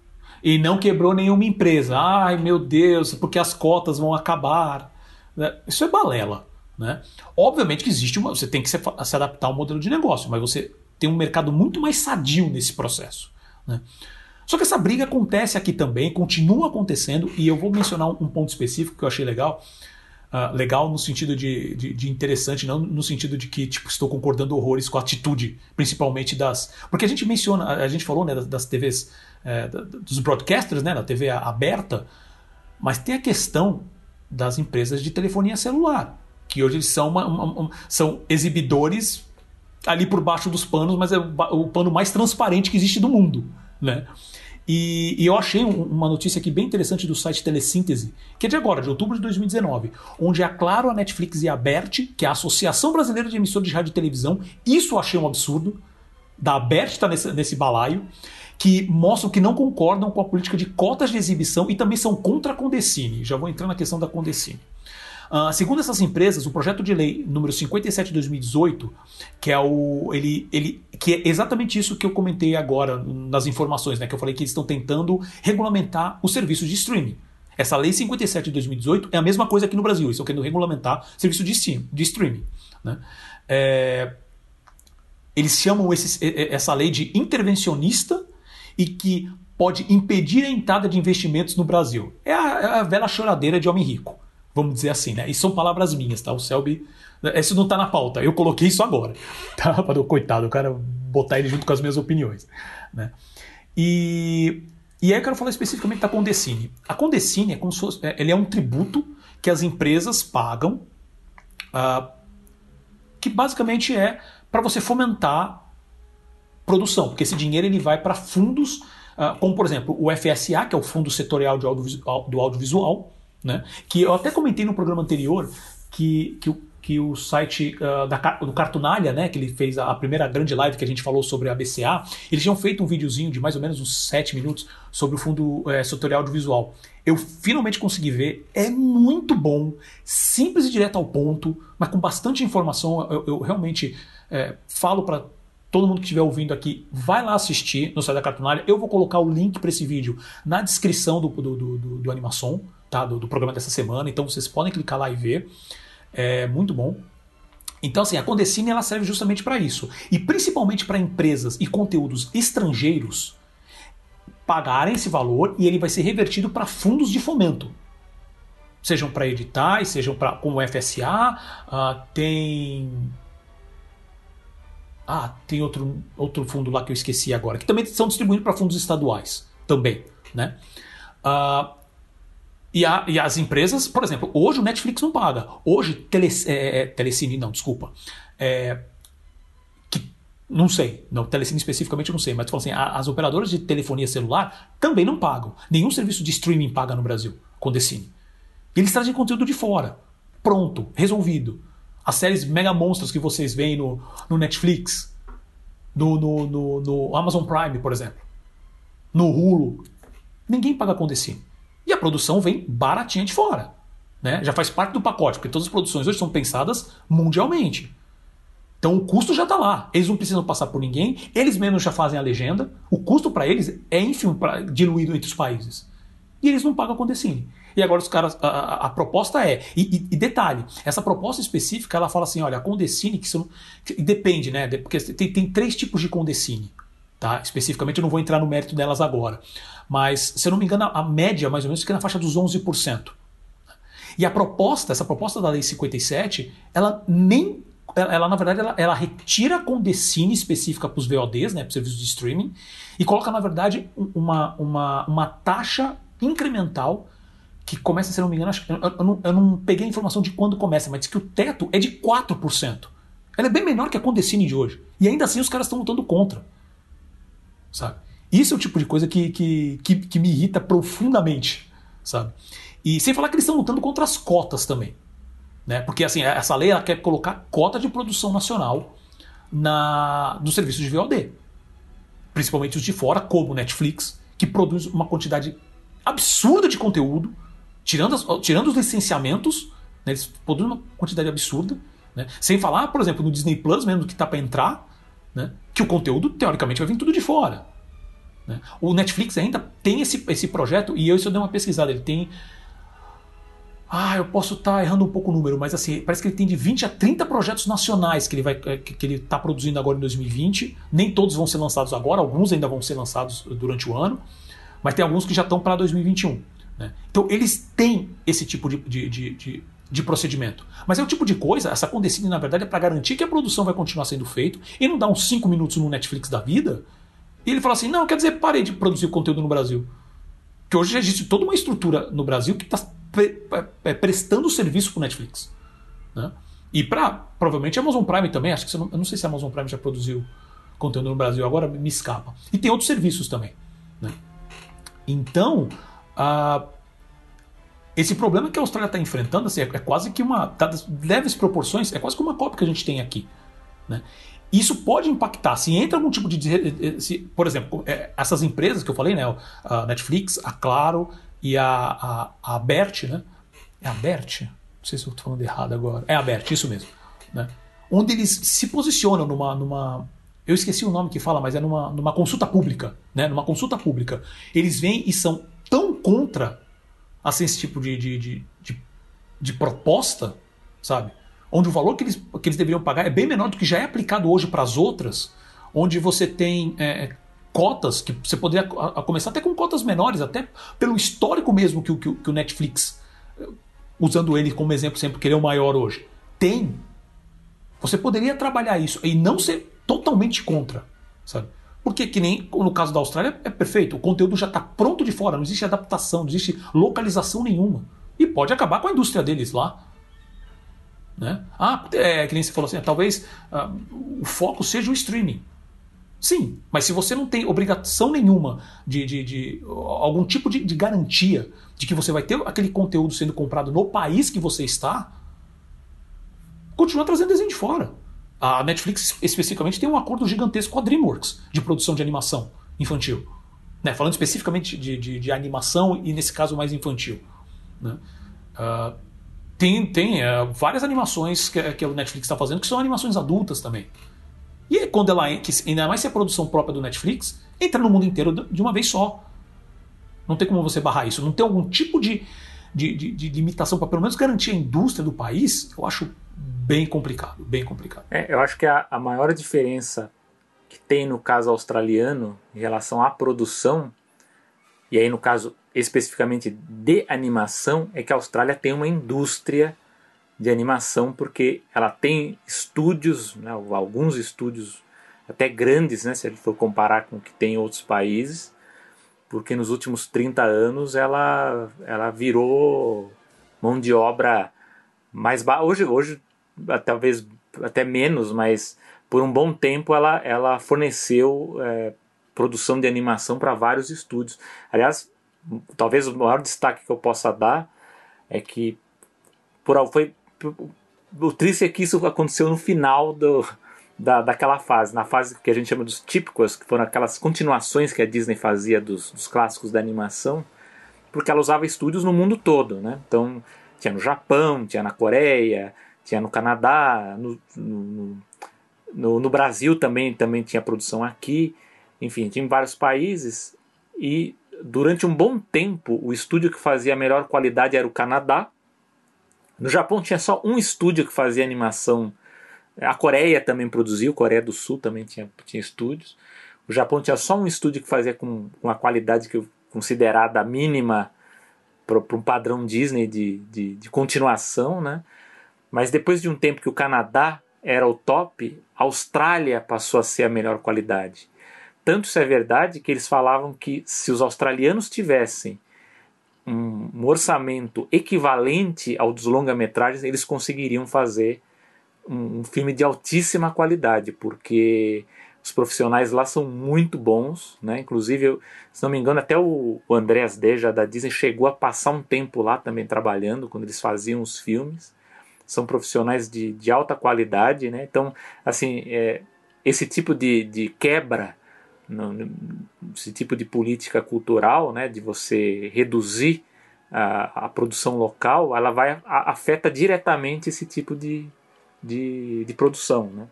E não quebrou nenhuma empresa. Ai, meu Deus, porque as cotas vão acabar. Né? Isso é balela. Né? Obviamente que existe uma. Você tem que se, se adaptar ao modelo de negócio, mas você tem um mercado muito mais sadio nesse processo. Né? Só que essa briga acontece aqui também, continua acontecendo, e eu vou mencionar um ponto específico que eu achei legal. Uh, legal no sentido de, de, de, interessante, não no sentido de que tipo, estou concordando horrores com a atitude, principalmente das. Porque a gente menciona, a, gente falou né, das, das TVs, é, dos broadcasters, né, da TV aberta, mas tem a questão das empresas de telefonia celular, que hoje são, uma, uma, uma, são exibidores ali por baixo dos panos, mas é o, o pano mais transparente que existe do mundo. Né? E, e eu achei um, uma notícia aqui bem interessante do site Telesíntese, que é de agora, de outubro de 2019, onde a Claro, a Netflix e a BERT, que é a Associação Brasileira de Emissores de Rádio e Televisão, isso eu achei um absurdo, da BERT está nesse, nesse balaio, que mostram que não concordam com a política de cotas de exibição e também são contra a Condecine. Já vou entrar na questão da Condecine. Uh, segundo essas empresas, o projeto de lei número 57 de 2018, que é o ele, ele que é exatamente isso que eu comentei agora nas informações, né, que eu falei que eles estão tentando regulamentar os serviços de streaming. Essa lei 57 de 2018 é a mesma coisa aqui no Brasil, eles estão querendo regulamentar serviço de, stream, de streaming. Né? É, eles chamam esse, essa lei de intervencionista e que pode impedir a entrada de investimentos no Brasil. É a, é a velha choradeira de homem rico. Vamos dizer assim, né? E são palavras minhas, tá? O Selby. Isso não tá na pauta, eu coloquei isso agora. Tá? Para coitado, o cara botar ele junto com as minhas opiniões. Né? E, e aí eu quero falar especificamente da Condecine. A Condecine é como se fosse, é, ele é um tributo que as empresas pagam, uh, que basicamente é para você fomentar produção, porque esse dinheiro ele vai para fundos, uh, como por exemplo o FSA, que é o Fundo Setorial de do Audiovisual, né? Que eu até comentei no programa anterior que que, que, o site uh, da, do Cartunalha, né, que ele fez a, a, primeira grande live que a gente falou sobre a BCA, eles tinham feito um videozinho de mais ou menos uns 7 minutos sobre o fundo é, setorial audiovisual. Eu finalmente consegui ver, é muito bom, simples e direto ao ponto, mas com bastante informação. Eu, eu realmente é, falo para todo mundo que estiver ouvindo aqui, vai lá assistir no site da Cartunalha. Eu vou colocar o link para esse vídeo na descrição do, do, do, do, do Animação, tá? Do, do, programa dessa semana. Então vocês podem clicar lá e ver. É muito bom. Então, assim, a Condecine ela serve justamente para isso. E principalmente para empresas e conteúdos estrangeiros pagarem esse valor e ele vai ser revertido para fundos de fomento. Sejam para editais, sejam para como FSA, uh, tem ah, tem outro, outro fundo lá que eu esqueci agora, que também são distribuídos para fundos estaduais também, né? Uh, e, a, e, as empresas, por exemplo, hoje o Netflix não paga. Hoje, tele, é, é, Telecine, não, desculpa. É, que, não sei, não, Telecine especificamente não sei, mas tu fala assim, a, as operadoras de telefonia celular também não pagam. Nenhum serviço de streaming paga no Brasil com Decine. Eles trazem conteúdo de fora. Pronto, resolvido as séries mega monstros que vocês veem no, no Netflix, no, no, no, Amazon Prime, por exemplo, no Hulu. Ninguém paga com Condecine. A produção vem baratinha de fora. Né? Já faz parte do pacote, porque todas as produções hoje são pensadas mundialmente. Então o custo já está lá. Eles não precisam passar por ninguém, eles mesmos já fazem a legenda. O custo para eles é ínfimo pra, diluído entre os países. E eles não pagam com Condecine. E agora os caras. A, a, a proposta é. E, e, e, detalhe, essa proposta específica ela fala assim: olha, a Condecine, que, são, que depende, né? Porque tem, tem três tipos de Condecine. Tá? Especificamente, eu não vou entrar no mérito delas agora. Mas, se eu não me engano, a, média, mais ou menos, fica na faixa dos 11%. E a proposta, essa proposta da Lei 57, ela nem. Ela, ela na verdade, ela, ela retira a Condecine específica para os VODs, né, para os serviços de streaming, e coloca, na verdade, uma, uma, uma taxa incremental que começa, se não me engano, acho, eu, eu, não, eu não peguei a informação de quando começa, mas diz que o teto é de 4%. Ela é bem menor que a Condecine de hoje. E ainda assim os caras estão lutando contra. Sabe? Isso é o tipo de coisa que, que, que, que me irrita profundamente. Sabe? E sem falar que eles estão lutando contra as cotas também. Né? Porque assim, essa lei ela quer colocar cota de produção nacional na, nos serviços de VOD. Principalmente os de fora, como Netflix, que produz uma quantidade absurda de conteúdo tirando, as, tirando os licenciamentos, né, eles produzem uma quantidade absurda, né, sem falar, por exemplo, no Disney Plus mesmo, que está para entrar, né, que o conteúdo, teoricamente, vai vir tudo de fora. Né. O Netflix ainda tem esse, esse projeto, e eu, isso eu dei uma pesquisada, ele tem. Ah, eu posso estar tá errando um pouco o número, mas assim, parece que ele tem de 20 a 30 projetos nacionais que ele vai que ele está produzindo agora em 2020. Nem todos vão ser lançados agora, alguns ainda vão ser lançados durante o ano, mas tem alguns que já estão para 2021. Né? Então, eles têm esse tipo de, de, de, de, de procedimento. Mas é o tipo de coisa, essa condecine, na verdade, é para garantir que a produção vai continuar sendo feita e não dar uns 5 minutos no Netflix da vida e ele fala assim: não, quer dizer, parei de produzir conteúdo no Brasil. Que hoje existe toda uma estrutura no Brasil que está pre é, prestando serviço para o Netflix. Né? E para, provavelmente, Amazon Prime também. Acho que não, eu não sei se a Amazon Prime já produziu conteúdo no Brasil, agora me escapa. E tem outros serviços também. Né? Então, ah, esse problema que a Austrália está enfrentando assim, é, é, quase que uma. Dadas leves proporções, é quase que uma cópia que a gente tem aqui. Né? Isso pode impactar. Se entra algum tipo de. Se, por exemplo, é, essas empresas que eu falei, né? A Netflix, a Claro e a, a, a Bert, né? É a Bert? Não sei se eu estou falando errado agora. É a Bert, isso mesmo. Né? Onde eles se posicionam numa, numa. Eu esqueci o nome que fala, mas é numa, numa consulta pública. Né? Numa consulta pública. Eles vêm e são tão contra assim, esse tipo de, de, de, de, de proposta, sabe? Onde o valor que eles, que eles deveriam pagar é bem menor do que já é aplicado hoje para as outras, onde você tem é, cotas, que você poderia a, a começar até com cotas menores, até pelo histórico mesmo que, que, que o Netflix, usando ele como exemplo sempre, que ele é o maior hoje, tem. Você poderia trabalhar isso e não ser totalmente contra, sabe? Porque, que nem no caso da Austrália, é perfeito. O conteúdo já está pronto de fora, não existe adaptação, não existe localização nenhuma. E pode acabar com a indústria deles lá. Né? Ah, é que nem você falou assim, talvez ah, o foco seja o streaming. Sim, mas se você não tem obrigação nenhuma de, de, de algum tipo de, de, garantia de que você vai ter aquele conteúdo sendo comprado no país que você está, continua trazendo desenho de fora. A Netflix especificamente tem um acordo gigantesco com a DreamWorks de produção de animação infantil. Né? Falando especificamente de, de, de, animação e nesse caso mais infantil. Né? Uh, tem tem uh, várias animações que, que a Netflix está fazendo que são animações adultas também. E quando ela, que ainda mais se é produção própria do Netflix, entra no mundo inteiro de uma vez só. Não tem como você barrar isso. Não tem algum tipo de, de, de, de limitação para pelo menos garantir a indústria do país, eu acho bem complicado, bem complicado. É, eu acho que a, a maior diferença que tem no caso australiano em relação à produção, e aí no caso especificamente de animação, é que a Austrália tem uma indústria de animação porque ela tem estúdios, né, alguns estúdios até grandes, né, se a gente for comparar com o que tem em outros países, porque nos últimos 30 anos ela, ela virou mão de obra mais. Hoje, hoje talvez até menos, mas por um bom tempo ela, ela forneceu é, produção de animação para vários estúdios. Aliás, talvez o maior destaque que eu possa dar é que por, foi, o triste é que isso aconteceu no final do, da, daquela fase, na fase que a gente chama dos típicos, que foram aquelas continuações que a Disney fazia dos, dos clássicos da animação, porque ela usava estúdios no mundo todo, né? Então, tinha no Japão, tinha na Coreia, tinha no Canadá, no, no, no, no, Brasil também, também tinha produção aqui, enfim, tinha em vários países. E durante um bom tempo, o estúdio que fazia a melhor qualidade era o Canadá. No Japão tinha só um estúdio que fazia animação. A Coreia também produziu, Coreia do Sul também tinha, tinha estúdios. O Japão tinha só um estúdio que fazia com, com a qualidade que eu considerada mínima para um padrão Disney de, de, de continuação, né? Mas depois de um tempo que o Canadá era o top, a Austrália passou a ser a melhor qualidade. Tanto isso é verdade que eles falavam que se os australianos tivessem um, um orçamento equivalente ao dos longa-metragens, eles conseguiriam fazer um, um, filme de altíssima qualidade, porque os profissionais lá são muito bons, né? Inclusive, eu, se não me engano, até o, o Andreas Deja da Disney chegou a passar um tempo lá também trabalhando quando eles faziam os filmes são profissionais de, de alta qualidade, né? Então, assim, é, esse tipo de, de quebra, esse tipo de política cultural, né, de você reduzir a, a produção local, ela vai a, afeta diretamente esse tipo de, de, de produção, né?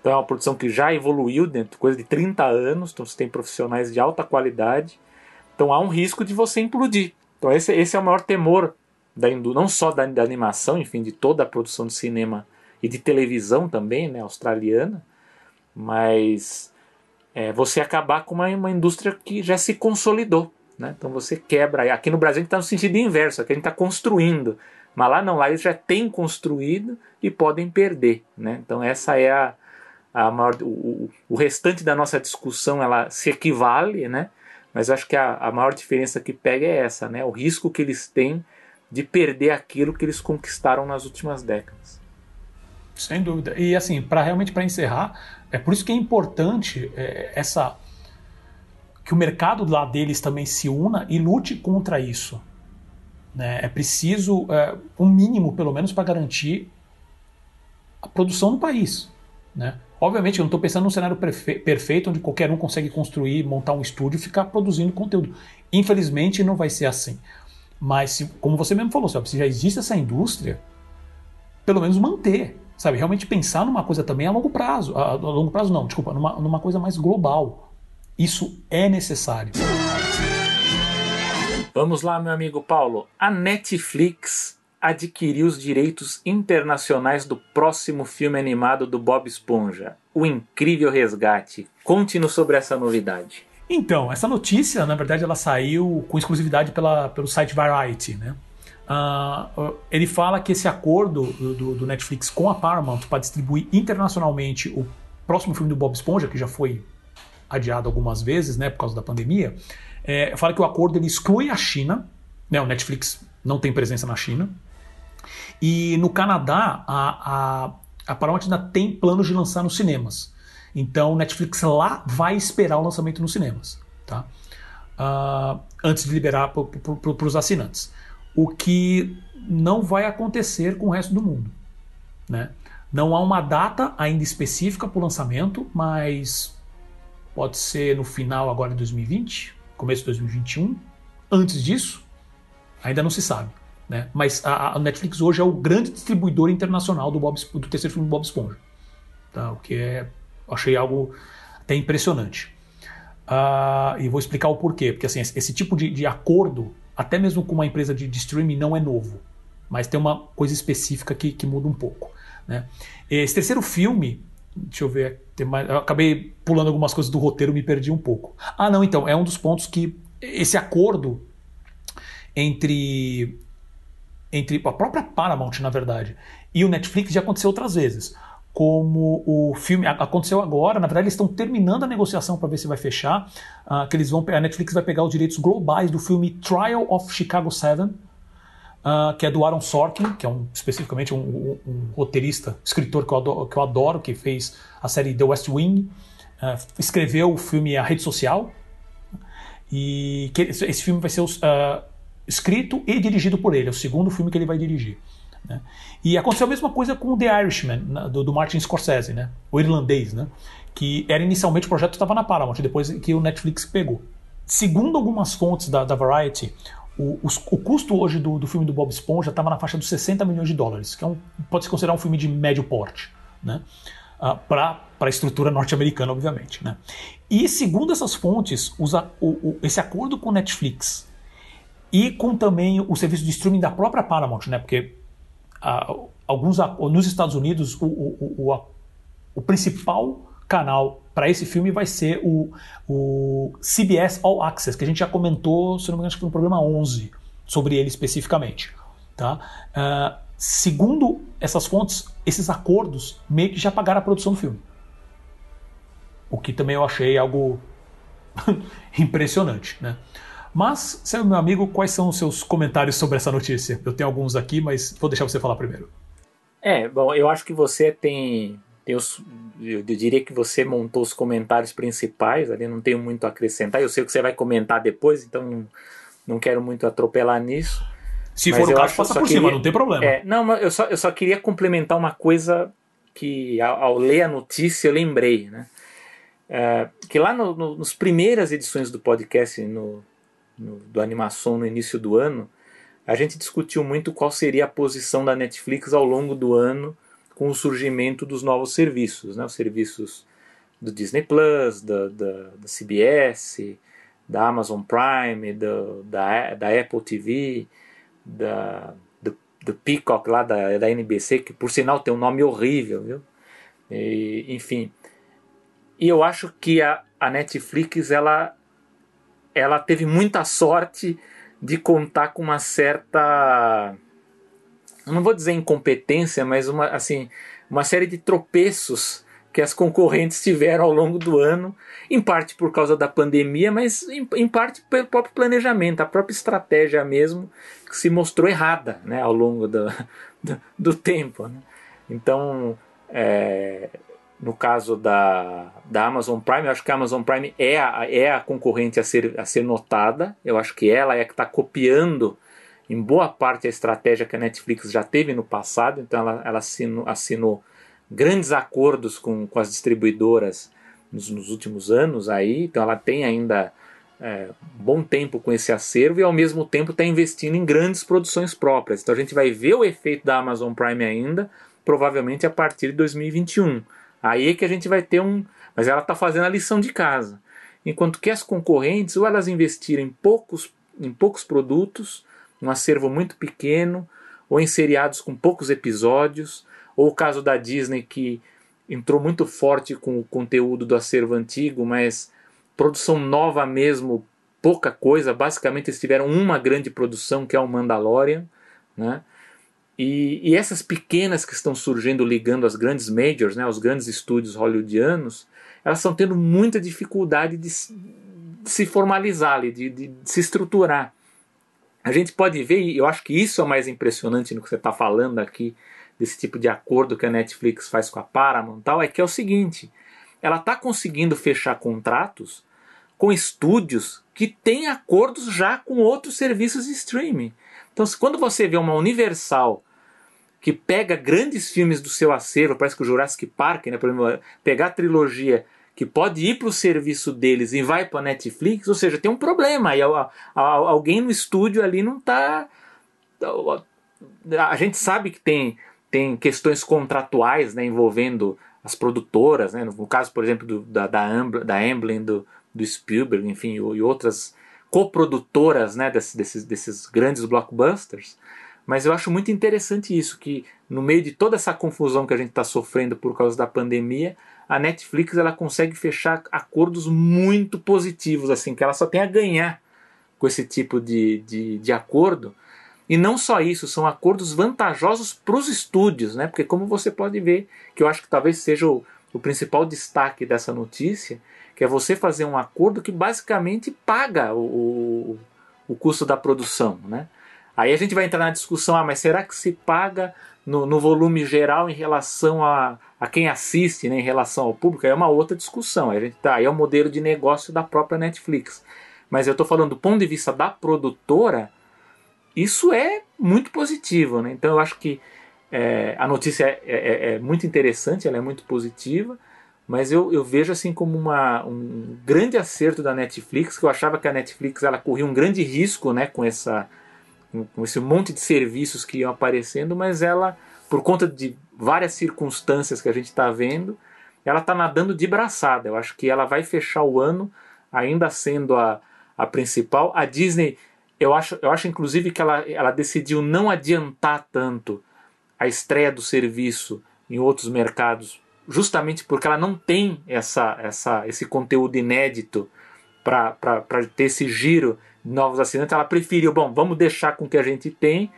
Então é uma produção que já evoluiu dentro coisa de 30 anos, então você tem profissionais de alta qualidade, então há um risco de você implodir. Então esse, esse é o maior temor da não só da, da, animação, enfim, de toda a produção de cinema e de televisão também, né, australiana, mas é, você acabar com uma, uma indústria que já se consolidou. Né? Então você quebra. Aqui no Brasil a gente está no sentido inverso, aqui a gente está construindo. Mas lá não, lá eles já têm construído e podem perder. Né? Então essa é a, a maior. O, o restante da nossa discussão ela se equivale, né? mas acho que a, a maior diferença que pega é essa, né? o risco que eles têm de perder aquilo que eles conquistaram nas últimas décadas. Sem dúvida. E assim, para realmente para encerrar, é por isso que é importante é, essa que o mercado lá deles também se una e lute contra isso. Né? É preciso é, um mínimo, pelo menos, para garantir a produção do país. Né? Obviamente, eu não estou pensando num cenário perfeito onde qualquer um consegue construir, montar um estúdio e ficar produzindo conteúdo. Infelizmente, não vai ser assim. Mas, se, como você mesmo falou, se já existe essa indústria, pelo menos manter. Sabe, realmente pensar numa coisa também a longo prazo. A, a longo prazo não, desculpa, numa, numa coisa mais global. Isso é necessário. Vamos lá, meu amigo Paulo. A Netflix adquiriu os direitos internacionais do próximo filme animado do Bob Esponja, O Incrível Resgate. Conte-nos sobre essa novidade. Então, essa notícia, na verdade, ela saiu com exclusividade pela, pelo site Variety, né? Uh, ele fala que esse acordo do, do Netflix com a Paramount para distribuir internacionalmente o próximo filme do Bob Esponja, que já foi adiado algumas vezes, né, por causa da pandemia, é, fala que o acordo ele exclui a China, né, o Netflix não tem presença na China, e no Canadá a, a, a Paramount ainda tem planos de lançar nos cinemas. Então, o Netflix lá vai esperar o lançamento nos cinemas, tá? Uh, antes de liberar para os assinantes. O que não vai acontecer com o resto do mundo. Né? Não há uma data ainda específica para o lançamento, mas pode ser no final agora de 2020, começo de 2021. Antes disso, ainda não se sabe. Né? Mas a, a, Netflix hoje é o grande distribuidor internacional do, Bob, do terceiro filme do Bob Esponja. Tá? O que é, achei algo até impressionante. Uh, e vou explicar o porquê. Porque assim, esse tipo de, de acordo, até mesmo com uma empresa de, de, streaming, não é novo. Mas tem uma coisa específica que, que muda um pouco. Né? Esse terceiro filme, deixa eu ver, mais, eu acabei pulando algumas coisas do roteiro, me perdi um pouco. Ah, não, então, é um dos pontos que esse acordo entre entre a própria Paramount, na verdade, e o Netflix já aconteceu outras vezes. Como o filme aconteceu agora, na verdade eles estão terminando a negociação para ver se vai fechar. Uh, que eles vão, a Netflix vai pegar os direitos globais do filme Trial of Chicago 7, uh, ah, que é do Aaron Sorkin, que é um, especificamente um, um, um roteirista, escritor que eu, adoro, que eu, adoro, que fez a série The West Wing, uh, escreveu o filme A Rede Social. E que, esse filme vai ser os escrito e dirigido por ele. É o segundo filme que ele vai dirigir. Né? E aconteceu a mesma coisa com The Irishman, do, do, Martin Scorsese, né? o irlandês, né? que era inicialmente o projeto estava na Paramount, depois que o Netflix pegou. Segundo algumas fontes da, da Variety, o, os, o, custo hoje do, do, filme do Bob Esponja estava na faixa dos 60 milhões de dólares, que é um, pode se considerar um filme de médio porte, né? Uh, para a estrutura norte-americana, obviamente. Né? E segundo essas fontes, o, o, esse acordo com o Netflix e com também o serviço de streaming da própria Paramount, né? Porque alguns nos Estados Unidos o, o, o, o principal canal para esse filme vai ser o, o, CBS All Access, que a gente já comentou, se não me engano, acho que foi no programa 11, sobre ele especificamente. Tá? Uh, segundo essas fontes, esses acordos meio que já pagaram a produção do filme. O que também eu achei algo impressionante. Né? Mas, seu meu amigo, quais são os seus comentários sobre essa notícia? Eu tenho alguns aqui, mas vou deixar você falar primeiro. É, bom, eu acho que você tem, os, eu diria que você montou os comentários principais, ali não tenho muito a acrescentar. Eu sei que você vai comentar depois, então não, não quero muito atropelar nisso. Se for o caso, passa por queria, cima, não tem problema. É, não, eu só, eu só queria complementar uma coisa que ao, ao ler a notícia eu lembrei, né? É, que lá no, no, nas primeiras edições do podcast, no, do animação no início do ano, a gente discutiu muito qual seria a posição da Netflix ao longo do ano com o surgimento dos novos serviços, né? os serviços do Disney Plus, da, da, da CBS, da Amazon Prime, do, da, da Apple TV, da, do, do Peacock lá da, da NBC, que por sinal tem um nome horrível, viu? E, enfim. E eu acho que a, a Netflix ela ela teve muita sorte de contar com uma certa não vou dizer incompetência, mas uma assim, uma série de tropeços que as concorrentes tiveram ao longo do ano, em parte por causa da pandemia, mas em, em parte pelo próprio planejamento, a própria estratégia mesmo que se mostrou errada né, ao longo do, do, do tempo. Né? Então, é, no caso da, da Amazon Prime, eu acho que a Amazon Prime é a, é a concorrente a ser, a ser notada. Eu acho que ela é que está copiando em boa parte a estratégia que a Netflix já teve no passado. Então ela, ela assinou, assinou grandes acordos com, com as distribuidoras nos, nos últimos anos aí. Então ela tem ainda é, bom tempo com esse acervo e ao mesmo tempo está investindo em grandes produções próprias. Então a gente vai ver o efeito da Amazon Prime ainda, provavelmente a partir de 2021. Aí é que a gente vai ter um. Mas ela está fazendo a lição de casa. Enquanto que as concorrentes, ou elas investiram em poucos, em poucos produtos, um acervo muito pequeno, ou em seriados com poucos episódios, ou o caso da Disney que entrou muito forte com o conteúdo do acervo antigo, mas produção nova mesmo, pouca coisa. Basicamente eles tiveram uma grande produção que é o Mandalorian, né? E, e, essas pequenas que estão surgindo ligando as grandes majors, né, os grandes estúdios hollywoodianos, elas estão tendo muita dificuldade de, de se formalizar, de, de, de, se estruturar. A gente pode ver, e eu acho que isso é mais impressionante no que você está falando aqui, desse tipo de acordo que a Netflix faz com a Paramount tal, é que é o seguinte, ela está conseguindo fechar contratos com estúdios que têm acordos já com outros serviços de streaming. Então, quando você vê uma Universal que pega grandes filmes do seu acervo, parece que o Jurassic Park, né, por exemplo, pegar a trilogia que pode ir para o serviço deles e vai para a Netflix, ou seja, tem um problema. E alguém no estúdio ali não está. A gente sabe que tem, tem questões contratuais né, envolvendo as produtoras, né, no caso, por exemplo, do, da, da, Amblin, da Amblin do, do Spielberg, enfim, e outras coprodutoras né, desses, desses, desses grandes blockbusters. Mas eu acho muito interessante isso, que no meio de toda essa confusão que a gente está sofrendo por causa da pandemia, a Netflix ela consegue fechar acordos muito positivos, assim, que ela só tem a ganhar com esse tipo de, de, de acordo. E não só isso, são acordos vantajosos para os estúdios, né? Porque como você pode ver, que eu acho que talvez seja o, o principal destaque dessa notícia, que é você fazer um acordo que basicamente paga o, o, o custo da produção, né? Aí a gente vai entrar na discussão, ah, mas será que se paga no, no volume geral em relação a, a quem assiste, né, em relação ao público? Aí é uma outra discussão. Aí, a gente tá, aí é o modelo de negócio da própria Netflix. Mas eu estou falando do ponto de vista da produtora, isso é muito positivo. Né? Então eu acho que é, a notícia é, é, é, é, muito interessante, ela é muito positiva, mas eu, eu vejo assim como uma, um grande acerto da Netflix, que eu achava que a Netflix ela corria um grande risco né, com essa esse monte de serviços que iam aparecendo, mas ela, por conta de várias circunstâncias que a gente está vendo, ela está nadando de braçada. Eu acho que ela vai fechar o ano ainda sendo a, a principal. A Disney, eu acho, eu acho inclusive que ela, ela decidiu não adiantar tanto a estreia do serviço em outros mercados, justamente porque ela não tem essa, essa, esse conteúdo inédito para ter esse giro novos assinantes, ela preferiu, bom, vamos deixar com o que a gente tem,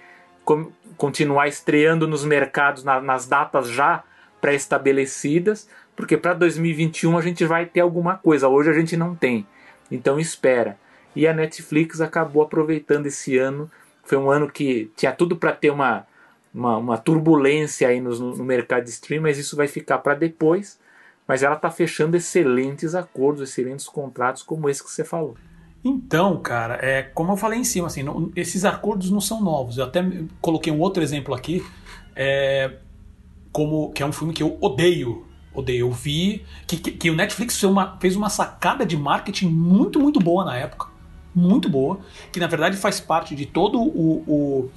com, continuar estreando nos mercados na, nas datas já pré-estabelecidas, porque para 2021 a gente vai ter alguma coisa, hoje a gente não tem. Então espera. E a Netflix acabou aproveitando esse ano, foi um ano que tinha tudo para ter uma, uma, uma, turbulência aí no, no mercado de stream, mas isso vai ficar para depois. Mas ela está fechando excelentes acordos, excelentes contratos, como esse que você falou. Então, cara, é como eu falei em cima, assim, não, esses acordos não são novos. Eu até coloquei um outro exemplo aqui, é, como que é um filme que eu odeio. Odeio. Eu vi que, que, que o Netflix fez uma, fez uma sacada de marketing muito, muito boa na época. Muito boa. Que na verdade faz parte de todo o, o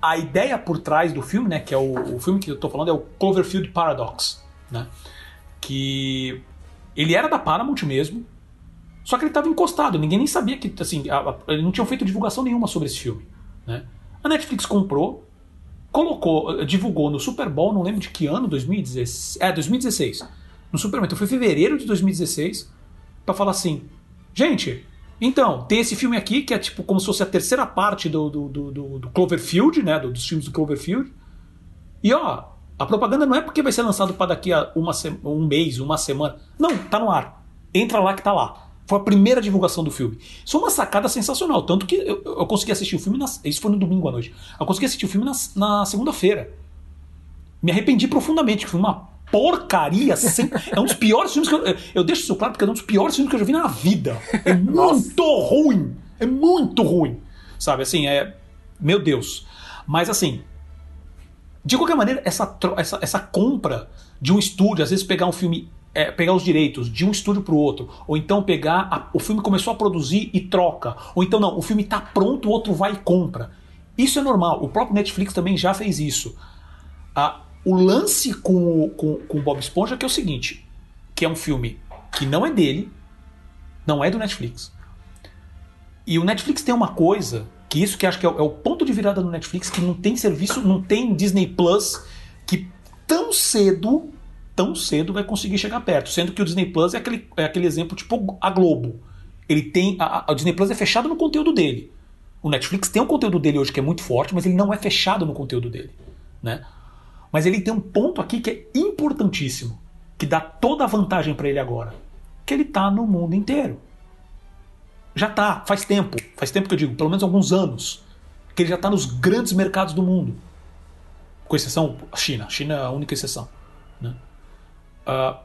a ideia por trás do filme, né? Que é o, o filme que eu tô falando, é o Cloverfield Paradox. Né? Que ele era da Paramount mesmo, só que ele estava encostado, ninguém nem sabia que, assim, a, a, não tinha feito divulgação nenhuma sobre esse filme. Né? A Netflix comprou, colocou, eh, divulgou no Super Bowl, não lembro de que ano, 2016. É, 2016. No Super Bowl, então foi fevereiro de 2016, para falar assim: gente, então, tem esse filme aqui, que é tipo como se fosse a terceira parte do, do, do, do Cloverfield, né? dos filmes do Cloverfield. E ó, a propaganda não é porque vai ser lançado para daqui a uma, um mês, uma semana. Não, tá no ar. Entra lá que tá lá. Foi a primeira divulgação do filme. Isso é uma sacada sensacional. Tanto que eu, eu consegui assistir o filme. Na, isso foi no domingo à noite. Eu consegui assistir o filme na, na segunda-feira. Me arrependi profundamente. Foi uma porcaria. Sem, é um dos piores filmes que eu. Eu deixo isso claro porque é um dos piores filmes que eu já vi na vida. É muito ruim. É muito ruim. Sabe, assim, é. Meu Deus. Mas assim. De qualquer maneira, essa, essa, essa compra de um estúdio, às vezes pegar um filme é, pegar os direitos de um estúdio para o outro, ou então pegar a, o filme começou a produzir e troca, ou então não, o filme está pronto, o outro vai e compra. Isso é normal. O próprio Netflix também já fez isso. Ah, o lance com, com, com Bob Esponja é é o seguinte, que é um filme que não é dele, não é do Netflix. E o Netflix tem uma coisa que isso que acho que é o, é o ponto de virada do Netflix que não tem serviço, não tem Disney Plus que tão cedo tão cedo vai conseguir chegar perto. Sendo que o Disney Plus é aquele, é aquele exemplo tipo a Globo. Ele tem. A, a Disney Plus é fechado no conteúdo dele. O Netflix tem um conteúdo dele hoje que é muito forte, mas ele não é fechado no conteúdo dele. Né? Mas ele tem um ponto aqui que é importantíssimo, que dá toda a vantagem para ele agora. Que ele tá no mundo inteiro. Já tá, faz tempo. Faz tempo que eu digo, pelo menos alguns anos. Que ele já tá nos grandes mercados do mundo. Com exceção a China. A China é a única exceção. Né? Uh,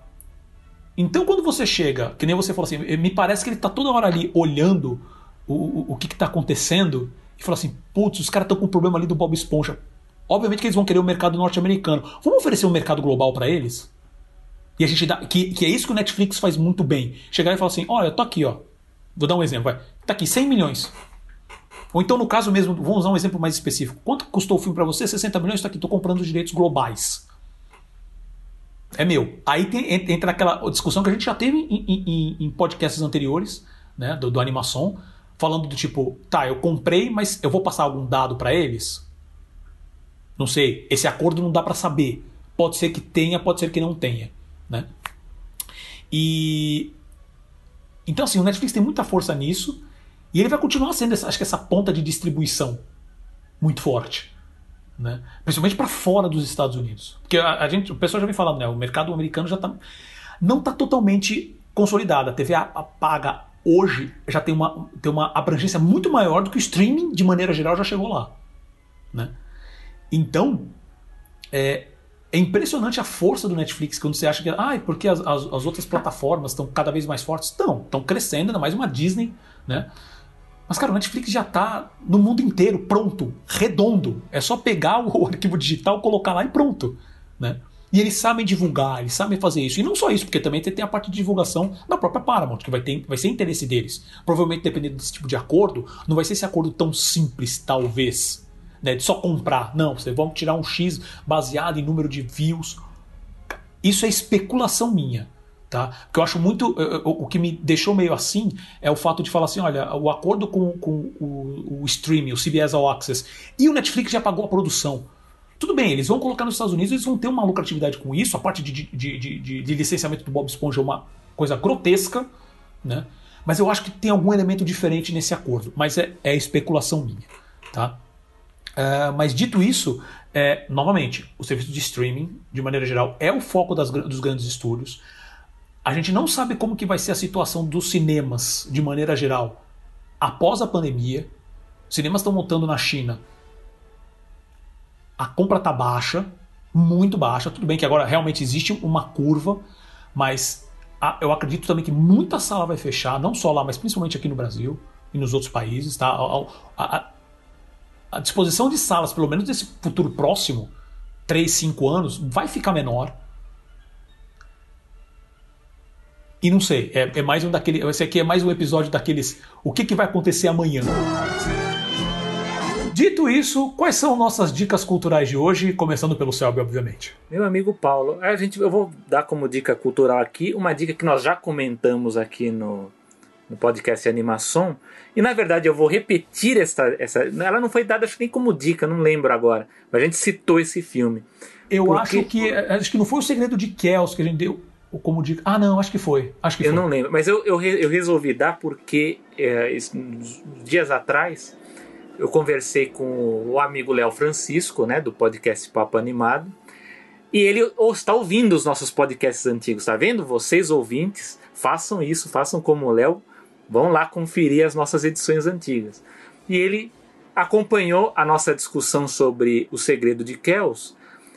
então, quando você chega, que nem você falou assim, me parece que ele está toda hora ali olhando o, o, o que está acontecendo e fala assim: putz, os caras estão com um problema ali do Bob Esponja. Obviamente que eles vão querer o mercado norte-americano. Vamos oferecer um mercado global para eles? E a gente dá. Que, que é isso que o Netflix faz muito bem. Chegar e falar assim: olha, eu tô aqui, ó. Vou dar um exemplo, vai. Tá aqui, 100 milhões. Ou então, no caso mesmo, vamos usar um exemplo mais específico. Quanto custou o filme para você? 60 milhões, tá aqui, tô comprando os direitos globais. É meu. Aí tem, entra aquela discussão que a gente já teve em, em, em podcasts anteriores, né, do, do animação, falando do tipo, tá, eu comprei, mas eu vou passar algum dado para eles? Não sei. Esse acordo não dá para saber. Pode ser que tenha, pode ser que não tenha, né? E então assim, o Netflix tem muita força nisso e ele vai continuar sendo, essa, acho que essa ponta de distribuição muito forte. Né? Principalmente para fora dos Estados Unidos. Porque a, a, gente, o pessoal já vem falando, né? o mercado americano já tá, não está totalmente consolidado. A TV a, a paga hoje já tem uma, tem uma abrangência muito maior do que o streaming, de maneira geral, já chegou lá. Né? Então, é, é impressionante a força do Netflix quando você acha que. Ah, porque as, as, as outras plataformas estão cada vez mais fortes? Estão, estão crescendo, ainda mais uma Disney, né? Mas, cara, o Netflix já está no mundo inteiro, pronto, redondo. É só pegar o arquivo digital, colocar lá e pronto. Né? E eles sabem divulgar, eles sabem fazer isso. E não só isso, porque também tem a parte de divulgação da própria Paramount, que vai, ter, vai ser interesse deles. Provavelmente, dependendo desse tipo de acordo, não vai ser esse acordo tão simples, talvez, né, de só comprar. Não, vocês vão tirar um X baseado em número de views. Isso é especulação minha. Tá? Porque eu acho muito. O que me deixou meio assim é o fato de falar assim: olha, o acordo com, com o, o streaming, o CBS All Access, e o Netflix já pagou a produção. Tudo bem, eles vão colocar nos Estados Unidos, eles vão ter uma lucratividade com isso. A parte de, de, de, de, licenciamento do Bob Esponja é uma coisa grotesca, né? Mas eu acho que tem algum elemento diferente nesse acordo. Mas é, é especulação minha. Tá? Uh, mas dito isso, é, novamente, o serviço de streaming, de maneira geral, é o foco das, dos grandes estúdios. A gente não sabe como que vai ser a situação dos cinemas, de maneira geral, após a pandemia. Os cinemas estão montando na China. A compra está baixa, muito baixa. Tudo bem que agora realmente existe uma curva, mas eu acredito também que muita sala vai fechar, não só lá, mas principalmente aqui no Brasil e nos outros países. Tá? A, a, a disposição de salas, pelo menos nesse futuro próximo, 3, 5 anos, vai ficar menor. E não sei, é, é, mais um daquele. Esse aqui é mais um episódio daqueles. O que, que vai acontecer amanhã? Dito isso, quais são nossas dicas culturais de hoje, começando pelo Selby, obviamente? Meu amigo Paulo, a gente, eu vou dar como dica cultural aqui uma dica que nós já comentamos aqui no, no podcast Animação. E na verdade eu vou repetir essa, essa. Ela não foi dada acho nem como dica, não lembro agora. Mas a gente citou esse filme. Eu porque... acho que. Acho que não foi o segredo de Kells que a gente deu como dica. Ah, não, acho que foi. Acho que eu foi. não lembro, mas eu, eu, eu resolvi dar porque é, dias atrás eu conversei com o amigo Léo Francisco, né, do podcast Papo Animado. E ele está ouvindo os nossos podcasts antigos, tá vendo? Vocês ouvintes, façam isso, façam como o Léo, Vão lá conferir as nossas edições antigas. E ele acompanhou a nossa discussão sobre o segredo de Kells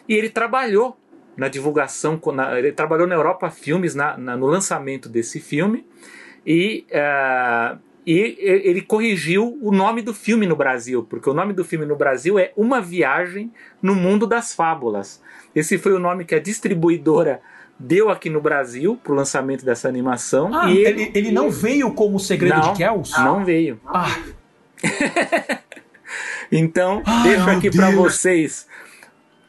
e ele trabalhou na divulgação, na, ele trabalhou na Europa Filmes na, na, no lançamento desse filme e, uh, e ele corrigiu o nome do filme no Brasil, porque o nome do filme no Brasil é Uma Viagem no Mundo das Fábulas. Esse foi o nome que a distribuidora deu aqui no Brasil pro lançamento dessa animação. Ah, e ele, ele, ele não veio como o Segredo não, de Kells? Não veio. Ah. então, Ai, deixo aqui para vocês.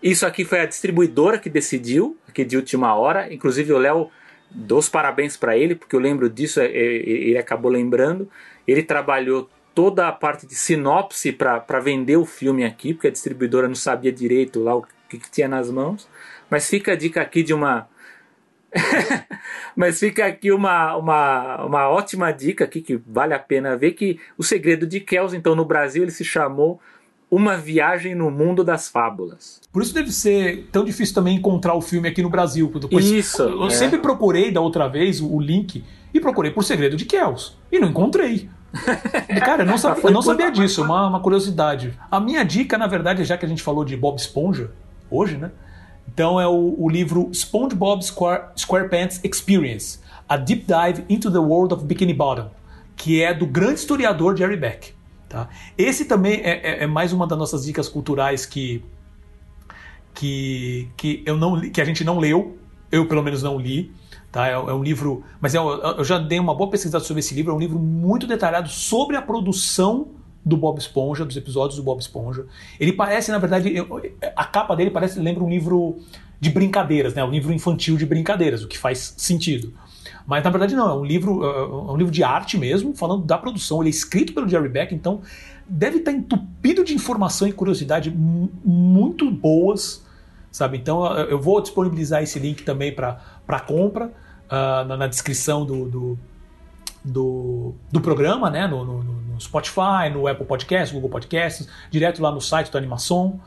Isso aqui foi a distribuidora que decidiu, aqui de última hora. Inclusive o Léo, dou os parabéns para ele, porque eu lembro disso, é, é, ele acabou lembrando. Ele trabalhou toda a parte de sinopse para vender o filme aqui, porque a distribuidora não sabia direito lá o que, que tinha nas mãos. Mas fica a dica aqui de uma Mas fica aqui uma, uma, uma ótima dica aqui que vale a pena ver que o segredo de Kells, então no Brasil ele se chamou Uma Viagem no Mundo das Fábulas. Por isso deve ser tão difícil também encontrar o filme aqui no Brasil. Depois, isso. Eu, é. sempre procurei da outra vez o, o link e procurei por Segredo de Kells e não encontrei. Cara, eu não, sabia, eu não sabia disso, uma, uma curiosidade. A minha dica, na verdade, já que a gente falou de Bob Esponja hoje, né? Então é o, o livro SpongeBob Square, SquarePants Experience, A Deep Dive into the World of Bikini Bottom, que é do grande historiador Jerry Beck. Tá? Esse também é, é, é mais uma das nossas dicas culturais que que, que, eu não, que a gente não leu, eu pelo menos não li. Tá? É, é um livro. Mas é, eu já dei uma boa pesquisada sobre esse livro. É um livro muito detalhado sobre a produção do Bob Esponja, dos episódios do Bob Esponja. Ele parece, na verdade, a capa dele parece lembra um livro de brincadeiras, né? Um livro infantil de brincadeiras, o que faz sentido. Mas na verdade não, é um livro, é, é um livro de arte mesmo, falando da produção. Ele é escrito pelo Jerry Beck, então deve estar entupido de informação e curiosidade muito boas, sabe? Então eu vou disponibilizar esse link também para compra uh, na, na, descrição do, do, do, do programa, né? No, no, no, Spotify, no Apple Podcasts, Google Podcasts, direto lá no site do Animação.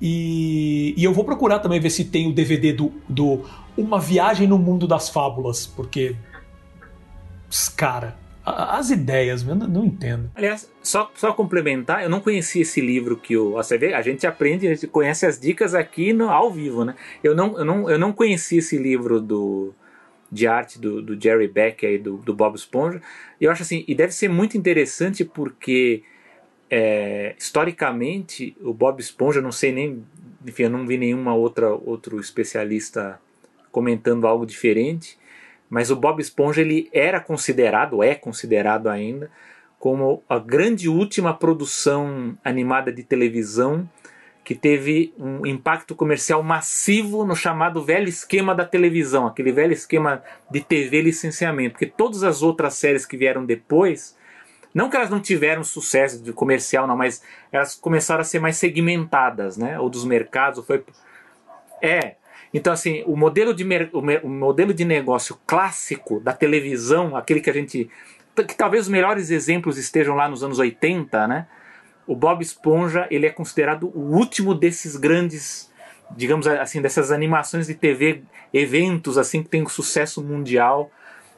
E, e, eu vou procurar também ver se tem o DVD do, do Uma Viagem no Mundo das Fábulas, porque. Cara, as ideias, eu não, entendo. Aliás, só, só complementar, eu não conhecia esse livro que o. Você vê, a gente aprende, a gente conhece as dicas aqui no, ao vivo, né? Eu não, eu, não, eu não conhecia esse livro do de arte do, do Jerry Beck e do, do Bob Esponja. E eu acho assim, e deve ser muito interessante porque é, historicamente o Bob Esponja, não sei nem, enfim, eu não vi nenhuma outra outro especialista comentando algo diferente, mas o Bob Esponja ele era considerado, é considerado ainda como a grande última produção animada de televisão que teve um impacto comercial massivo no chamado velho esquema da televisão, aquele velho esquema de TV licenciamento, porque todas as outras séries que vieram depois, não que elas não tiveram sucesso de comercial, não, mas elas começaram a ser mais segmentadas, né? Ou dos mercados, foi é. Então assim, o modelo de o modelo de negócio clássico da televisão, aquele que a gente que talvez os melhores exemplos estejam lá nos anos 80, né? O Bob Esponja ele é considerado o último desses grandes, digamos assim, dessas animações de TV, eventos assim que tem um sucesso mundial.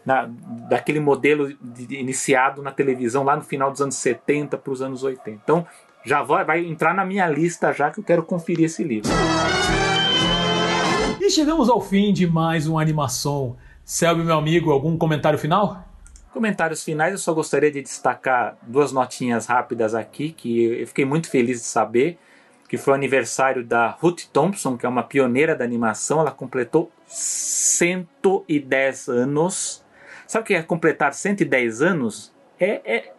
Na, daquele modelo de, iniciado na televisão lá no final dos anos 70 para os anos 80. Então, já vai, vai entrar na minha lista já que eu quero conferir esse livro. E chegamos ao fim de mais uma animação. Selby, meu amigo, algum comentário final? Comentários finais, eu só gostaria de destacar duas notinhas rápidas aqui, que eu fiquei muito feliz de saber, que foi o aniversário da Ruth Thompson, que é uma pioneira da animação, ela completou 110 anos. Sabe o que é completar 110 anos? É, é,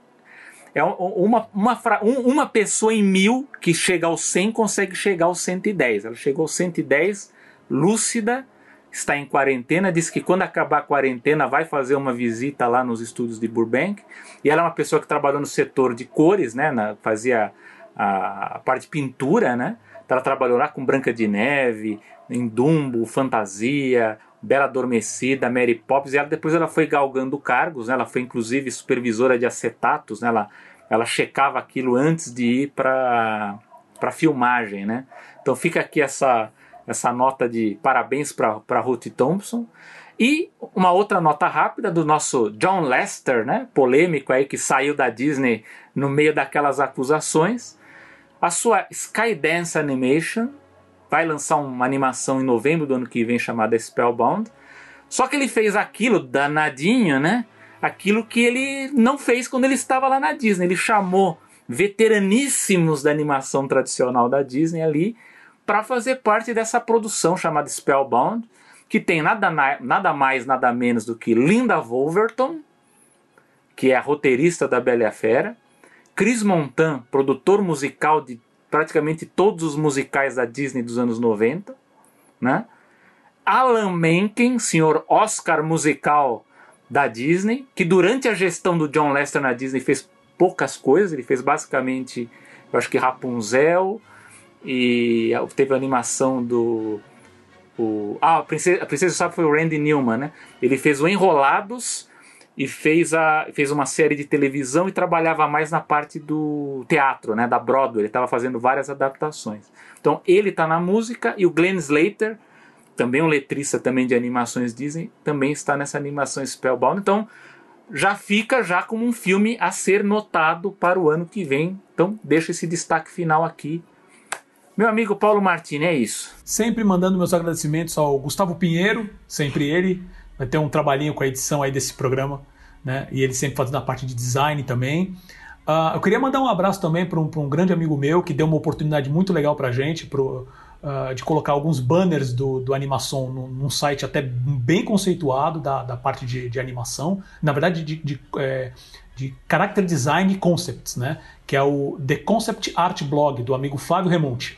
é uma, uma, uma pessoa em mil que chega aos 100 consegue chegar aos 110. Ela chegou aos 110 lúcida, está em quarentena, disse que quando acabar a quarentena vai fazer uma visita lá nos estúdios de Burbank. E ela é uma pessoa que trabalhou no setor de cores, né, na, fazia a, a, parte de pintura, né? Então ela trabalhou lá com Branca de Neve, em Dumbo, Fantasia, Bela Adormecida, Mary Poppins, e ela, depois ela foi galgando cargos, né? ela foi inclusive supervisora de acetatos, né? ela, ela checava aquilo antes de ir para a filmagem. Né? Então fica aqui essa, essa nota de parabéns para Ruth Thompson. E uma outra nota rápida do nosso John Lester, né, polêmico aí que saiu da Disney no meio daquelas acusações. A sua Skydance Animation vai lançar uma animação em novembro do ano que vem chamada Spellbound. Só que ele fez aquilo danadinho, né? Aquilo que ele não fez quando ele estava lá na Disney. Ele chamou veteraníssimos da animação tradicional da Disney ali para fazer parte dessa produção chamada Spellbound, que tem nada, nada mais, nada menos do que Linda Wolverton, que é a roteirista da Bela e a Fera, Chris Montan, produtor musical de praticamente todos os musicais da Disney dos anos 90, né? Alan Menken, senhor Oscar musical da Disney, que durante a gestão do John Lester na Disney fez poucas coisas, ele fez basicamente, eu acho que Rapunzel, e teve a animação do. O, ah, a Princesa, a Princesa Sabe foi o Randy Newman, né? Ele fez o Enrolados e fez, a, fez uma série de televisão e trabalhava mais na parte do teatro, né? Da Broadway. Ele estava fazendo várias adaptações. Então ele está na música e o Glenn Slater, também um letrista também de animações Disney, também está nessa animação Spellbound. Então já fica já como um filme a ser notado para o ano que vem. Então deixa esse destaque final aqui meu amigo Paulo Martini, é isso. Sempre mandando meus agradecimentos ao Gustavo Pinheiro, sempre ele. Vai ter um trabalhinho com a edição aí desse programa, né? E ele sempre fazendo a parte de design também. Uh, eu queria mandar um abraço também para um, um, grande amigo meu que deu uma oportunidade muito legal para a gente, pro, uh, de colocar alguns banners do, do animação num, num, site até bem conceituado da, da parte de, de animação, na verdade de, de, é, de Character Design Concepts, né? que é o The Concept Art Blog do amigo Flávio Remonte.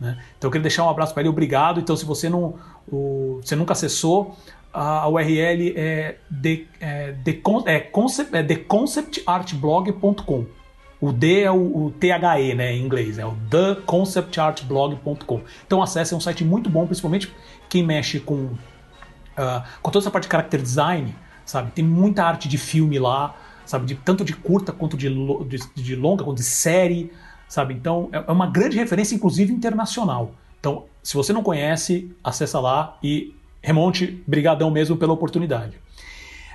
Né? Então eu queria deixar um abraço para ele, obrigado. Então se você não, o, você nunca acessou, a URL é, the, é, the, é, concept, é theconceptartblog.com. O D é o, o THE, né, em inglês, é o theconceptartblog.com. Então acesse, é um site muito bom, principalmente quem mexe com, uh, com toda essa parte de character design, sabe? Tem muita arte de filme lá, sabe? De, tanto de curta quanto de, de, de longa, quanto de série, sabe? Então é, é uma grande referência, inclusive internacional. Então, se você não conhece, acessa lá e remonte, brigadão mesmo pela oportunidade.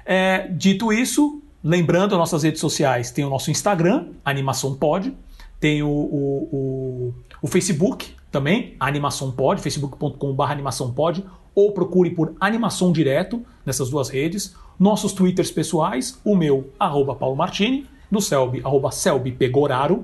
É, dito isso, Lembrando, nossas redes sociais tem o nosso Instagram, Animação Pod, tem o, o, o, o Facebook também, Animação Pod, facebook.com.br animaçãopod, ou procure por Animação Direto nessas duas redes. Nossos twitters pessoais, o meu, arroba Paulo Martini, do Selby, arroba Selby Pegoraro.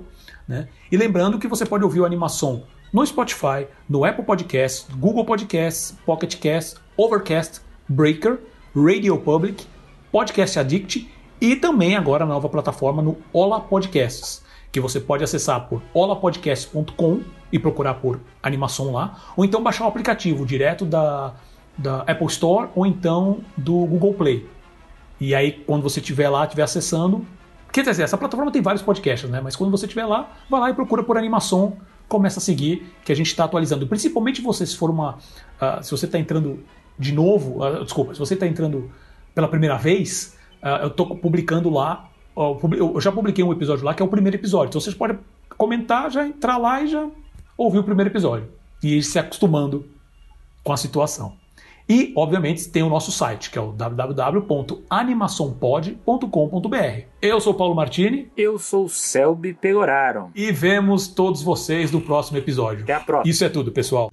Né? E lembrando que você pode ouvir o Animação no Spotify, no Apple Podcasts, Google Podcasts, Pocket Cast, Overcast, Breaker, Radio Public, Podcast Addict e também agora a nova plataforma no Ola Podcasts, que você pode acessar por olapodcast.com e procurar por animação lá, ou então baixar o aplicativo direto da, da Apple Store ou então do Google Play. E aí, quando você estiver lá, estiver acessando. Quer dizer, essa plataforma tem vários podcasts, né? Mas quando você estiver lá, vai lá e procura por animação, começa a seguir, que a gente está atualizando. Principalmente você, se for uma. Uh, se você está entrando de novo, uh, desculpa, se você está entrando pela primeira vez, Uh, eu estou publicando lá. Eu já publiquei um episódio lá que é o primeiro episódio. Então vocês podem comentar, já entrar lá e já ouvir o primeiro episódio. E ir se acostumando com a situação. E, obviamente, tem o nosso site, que é o www.animaçãopod.com.br. Eu sou Paulo Martini. Eu sou Selby Pegoraro. E vemos todos vocês no próximo episódio. Até a próxima. Isso é tudo, pessoal.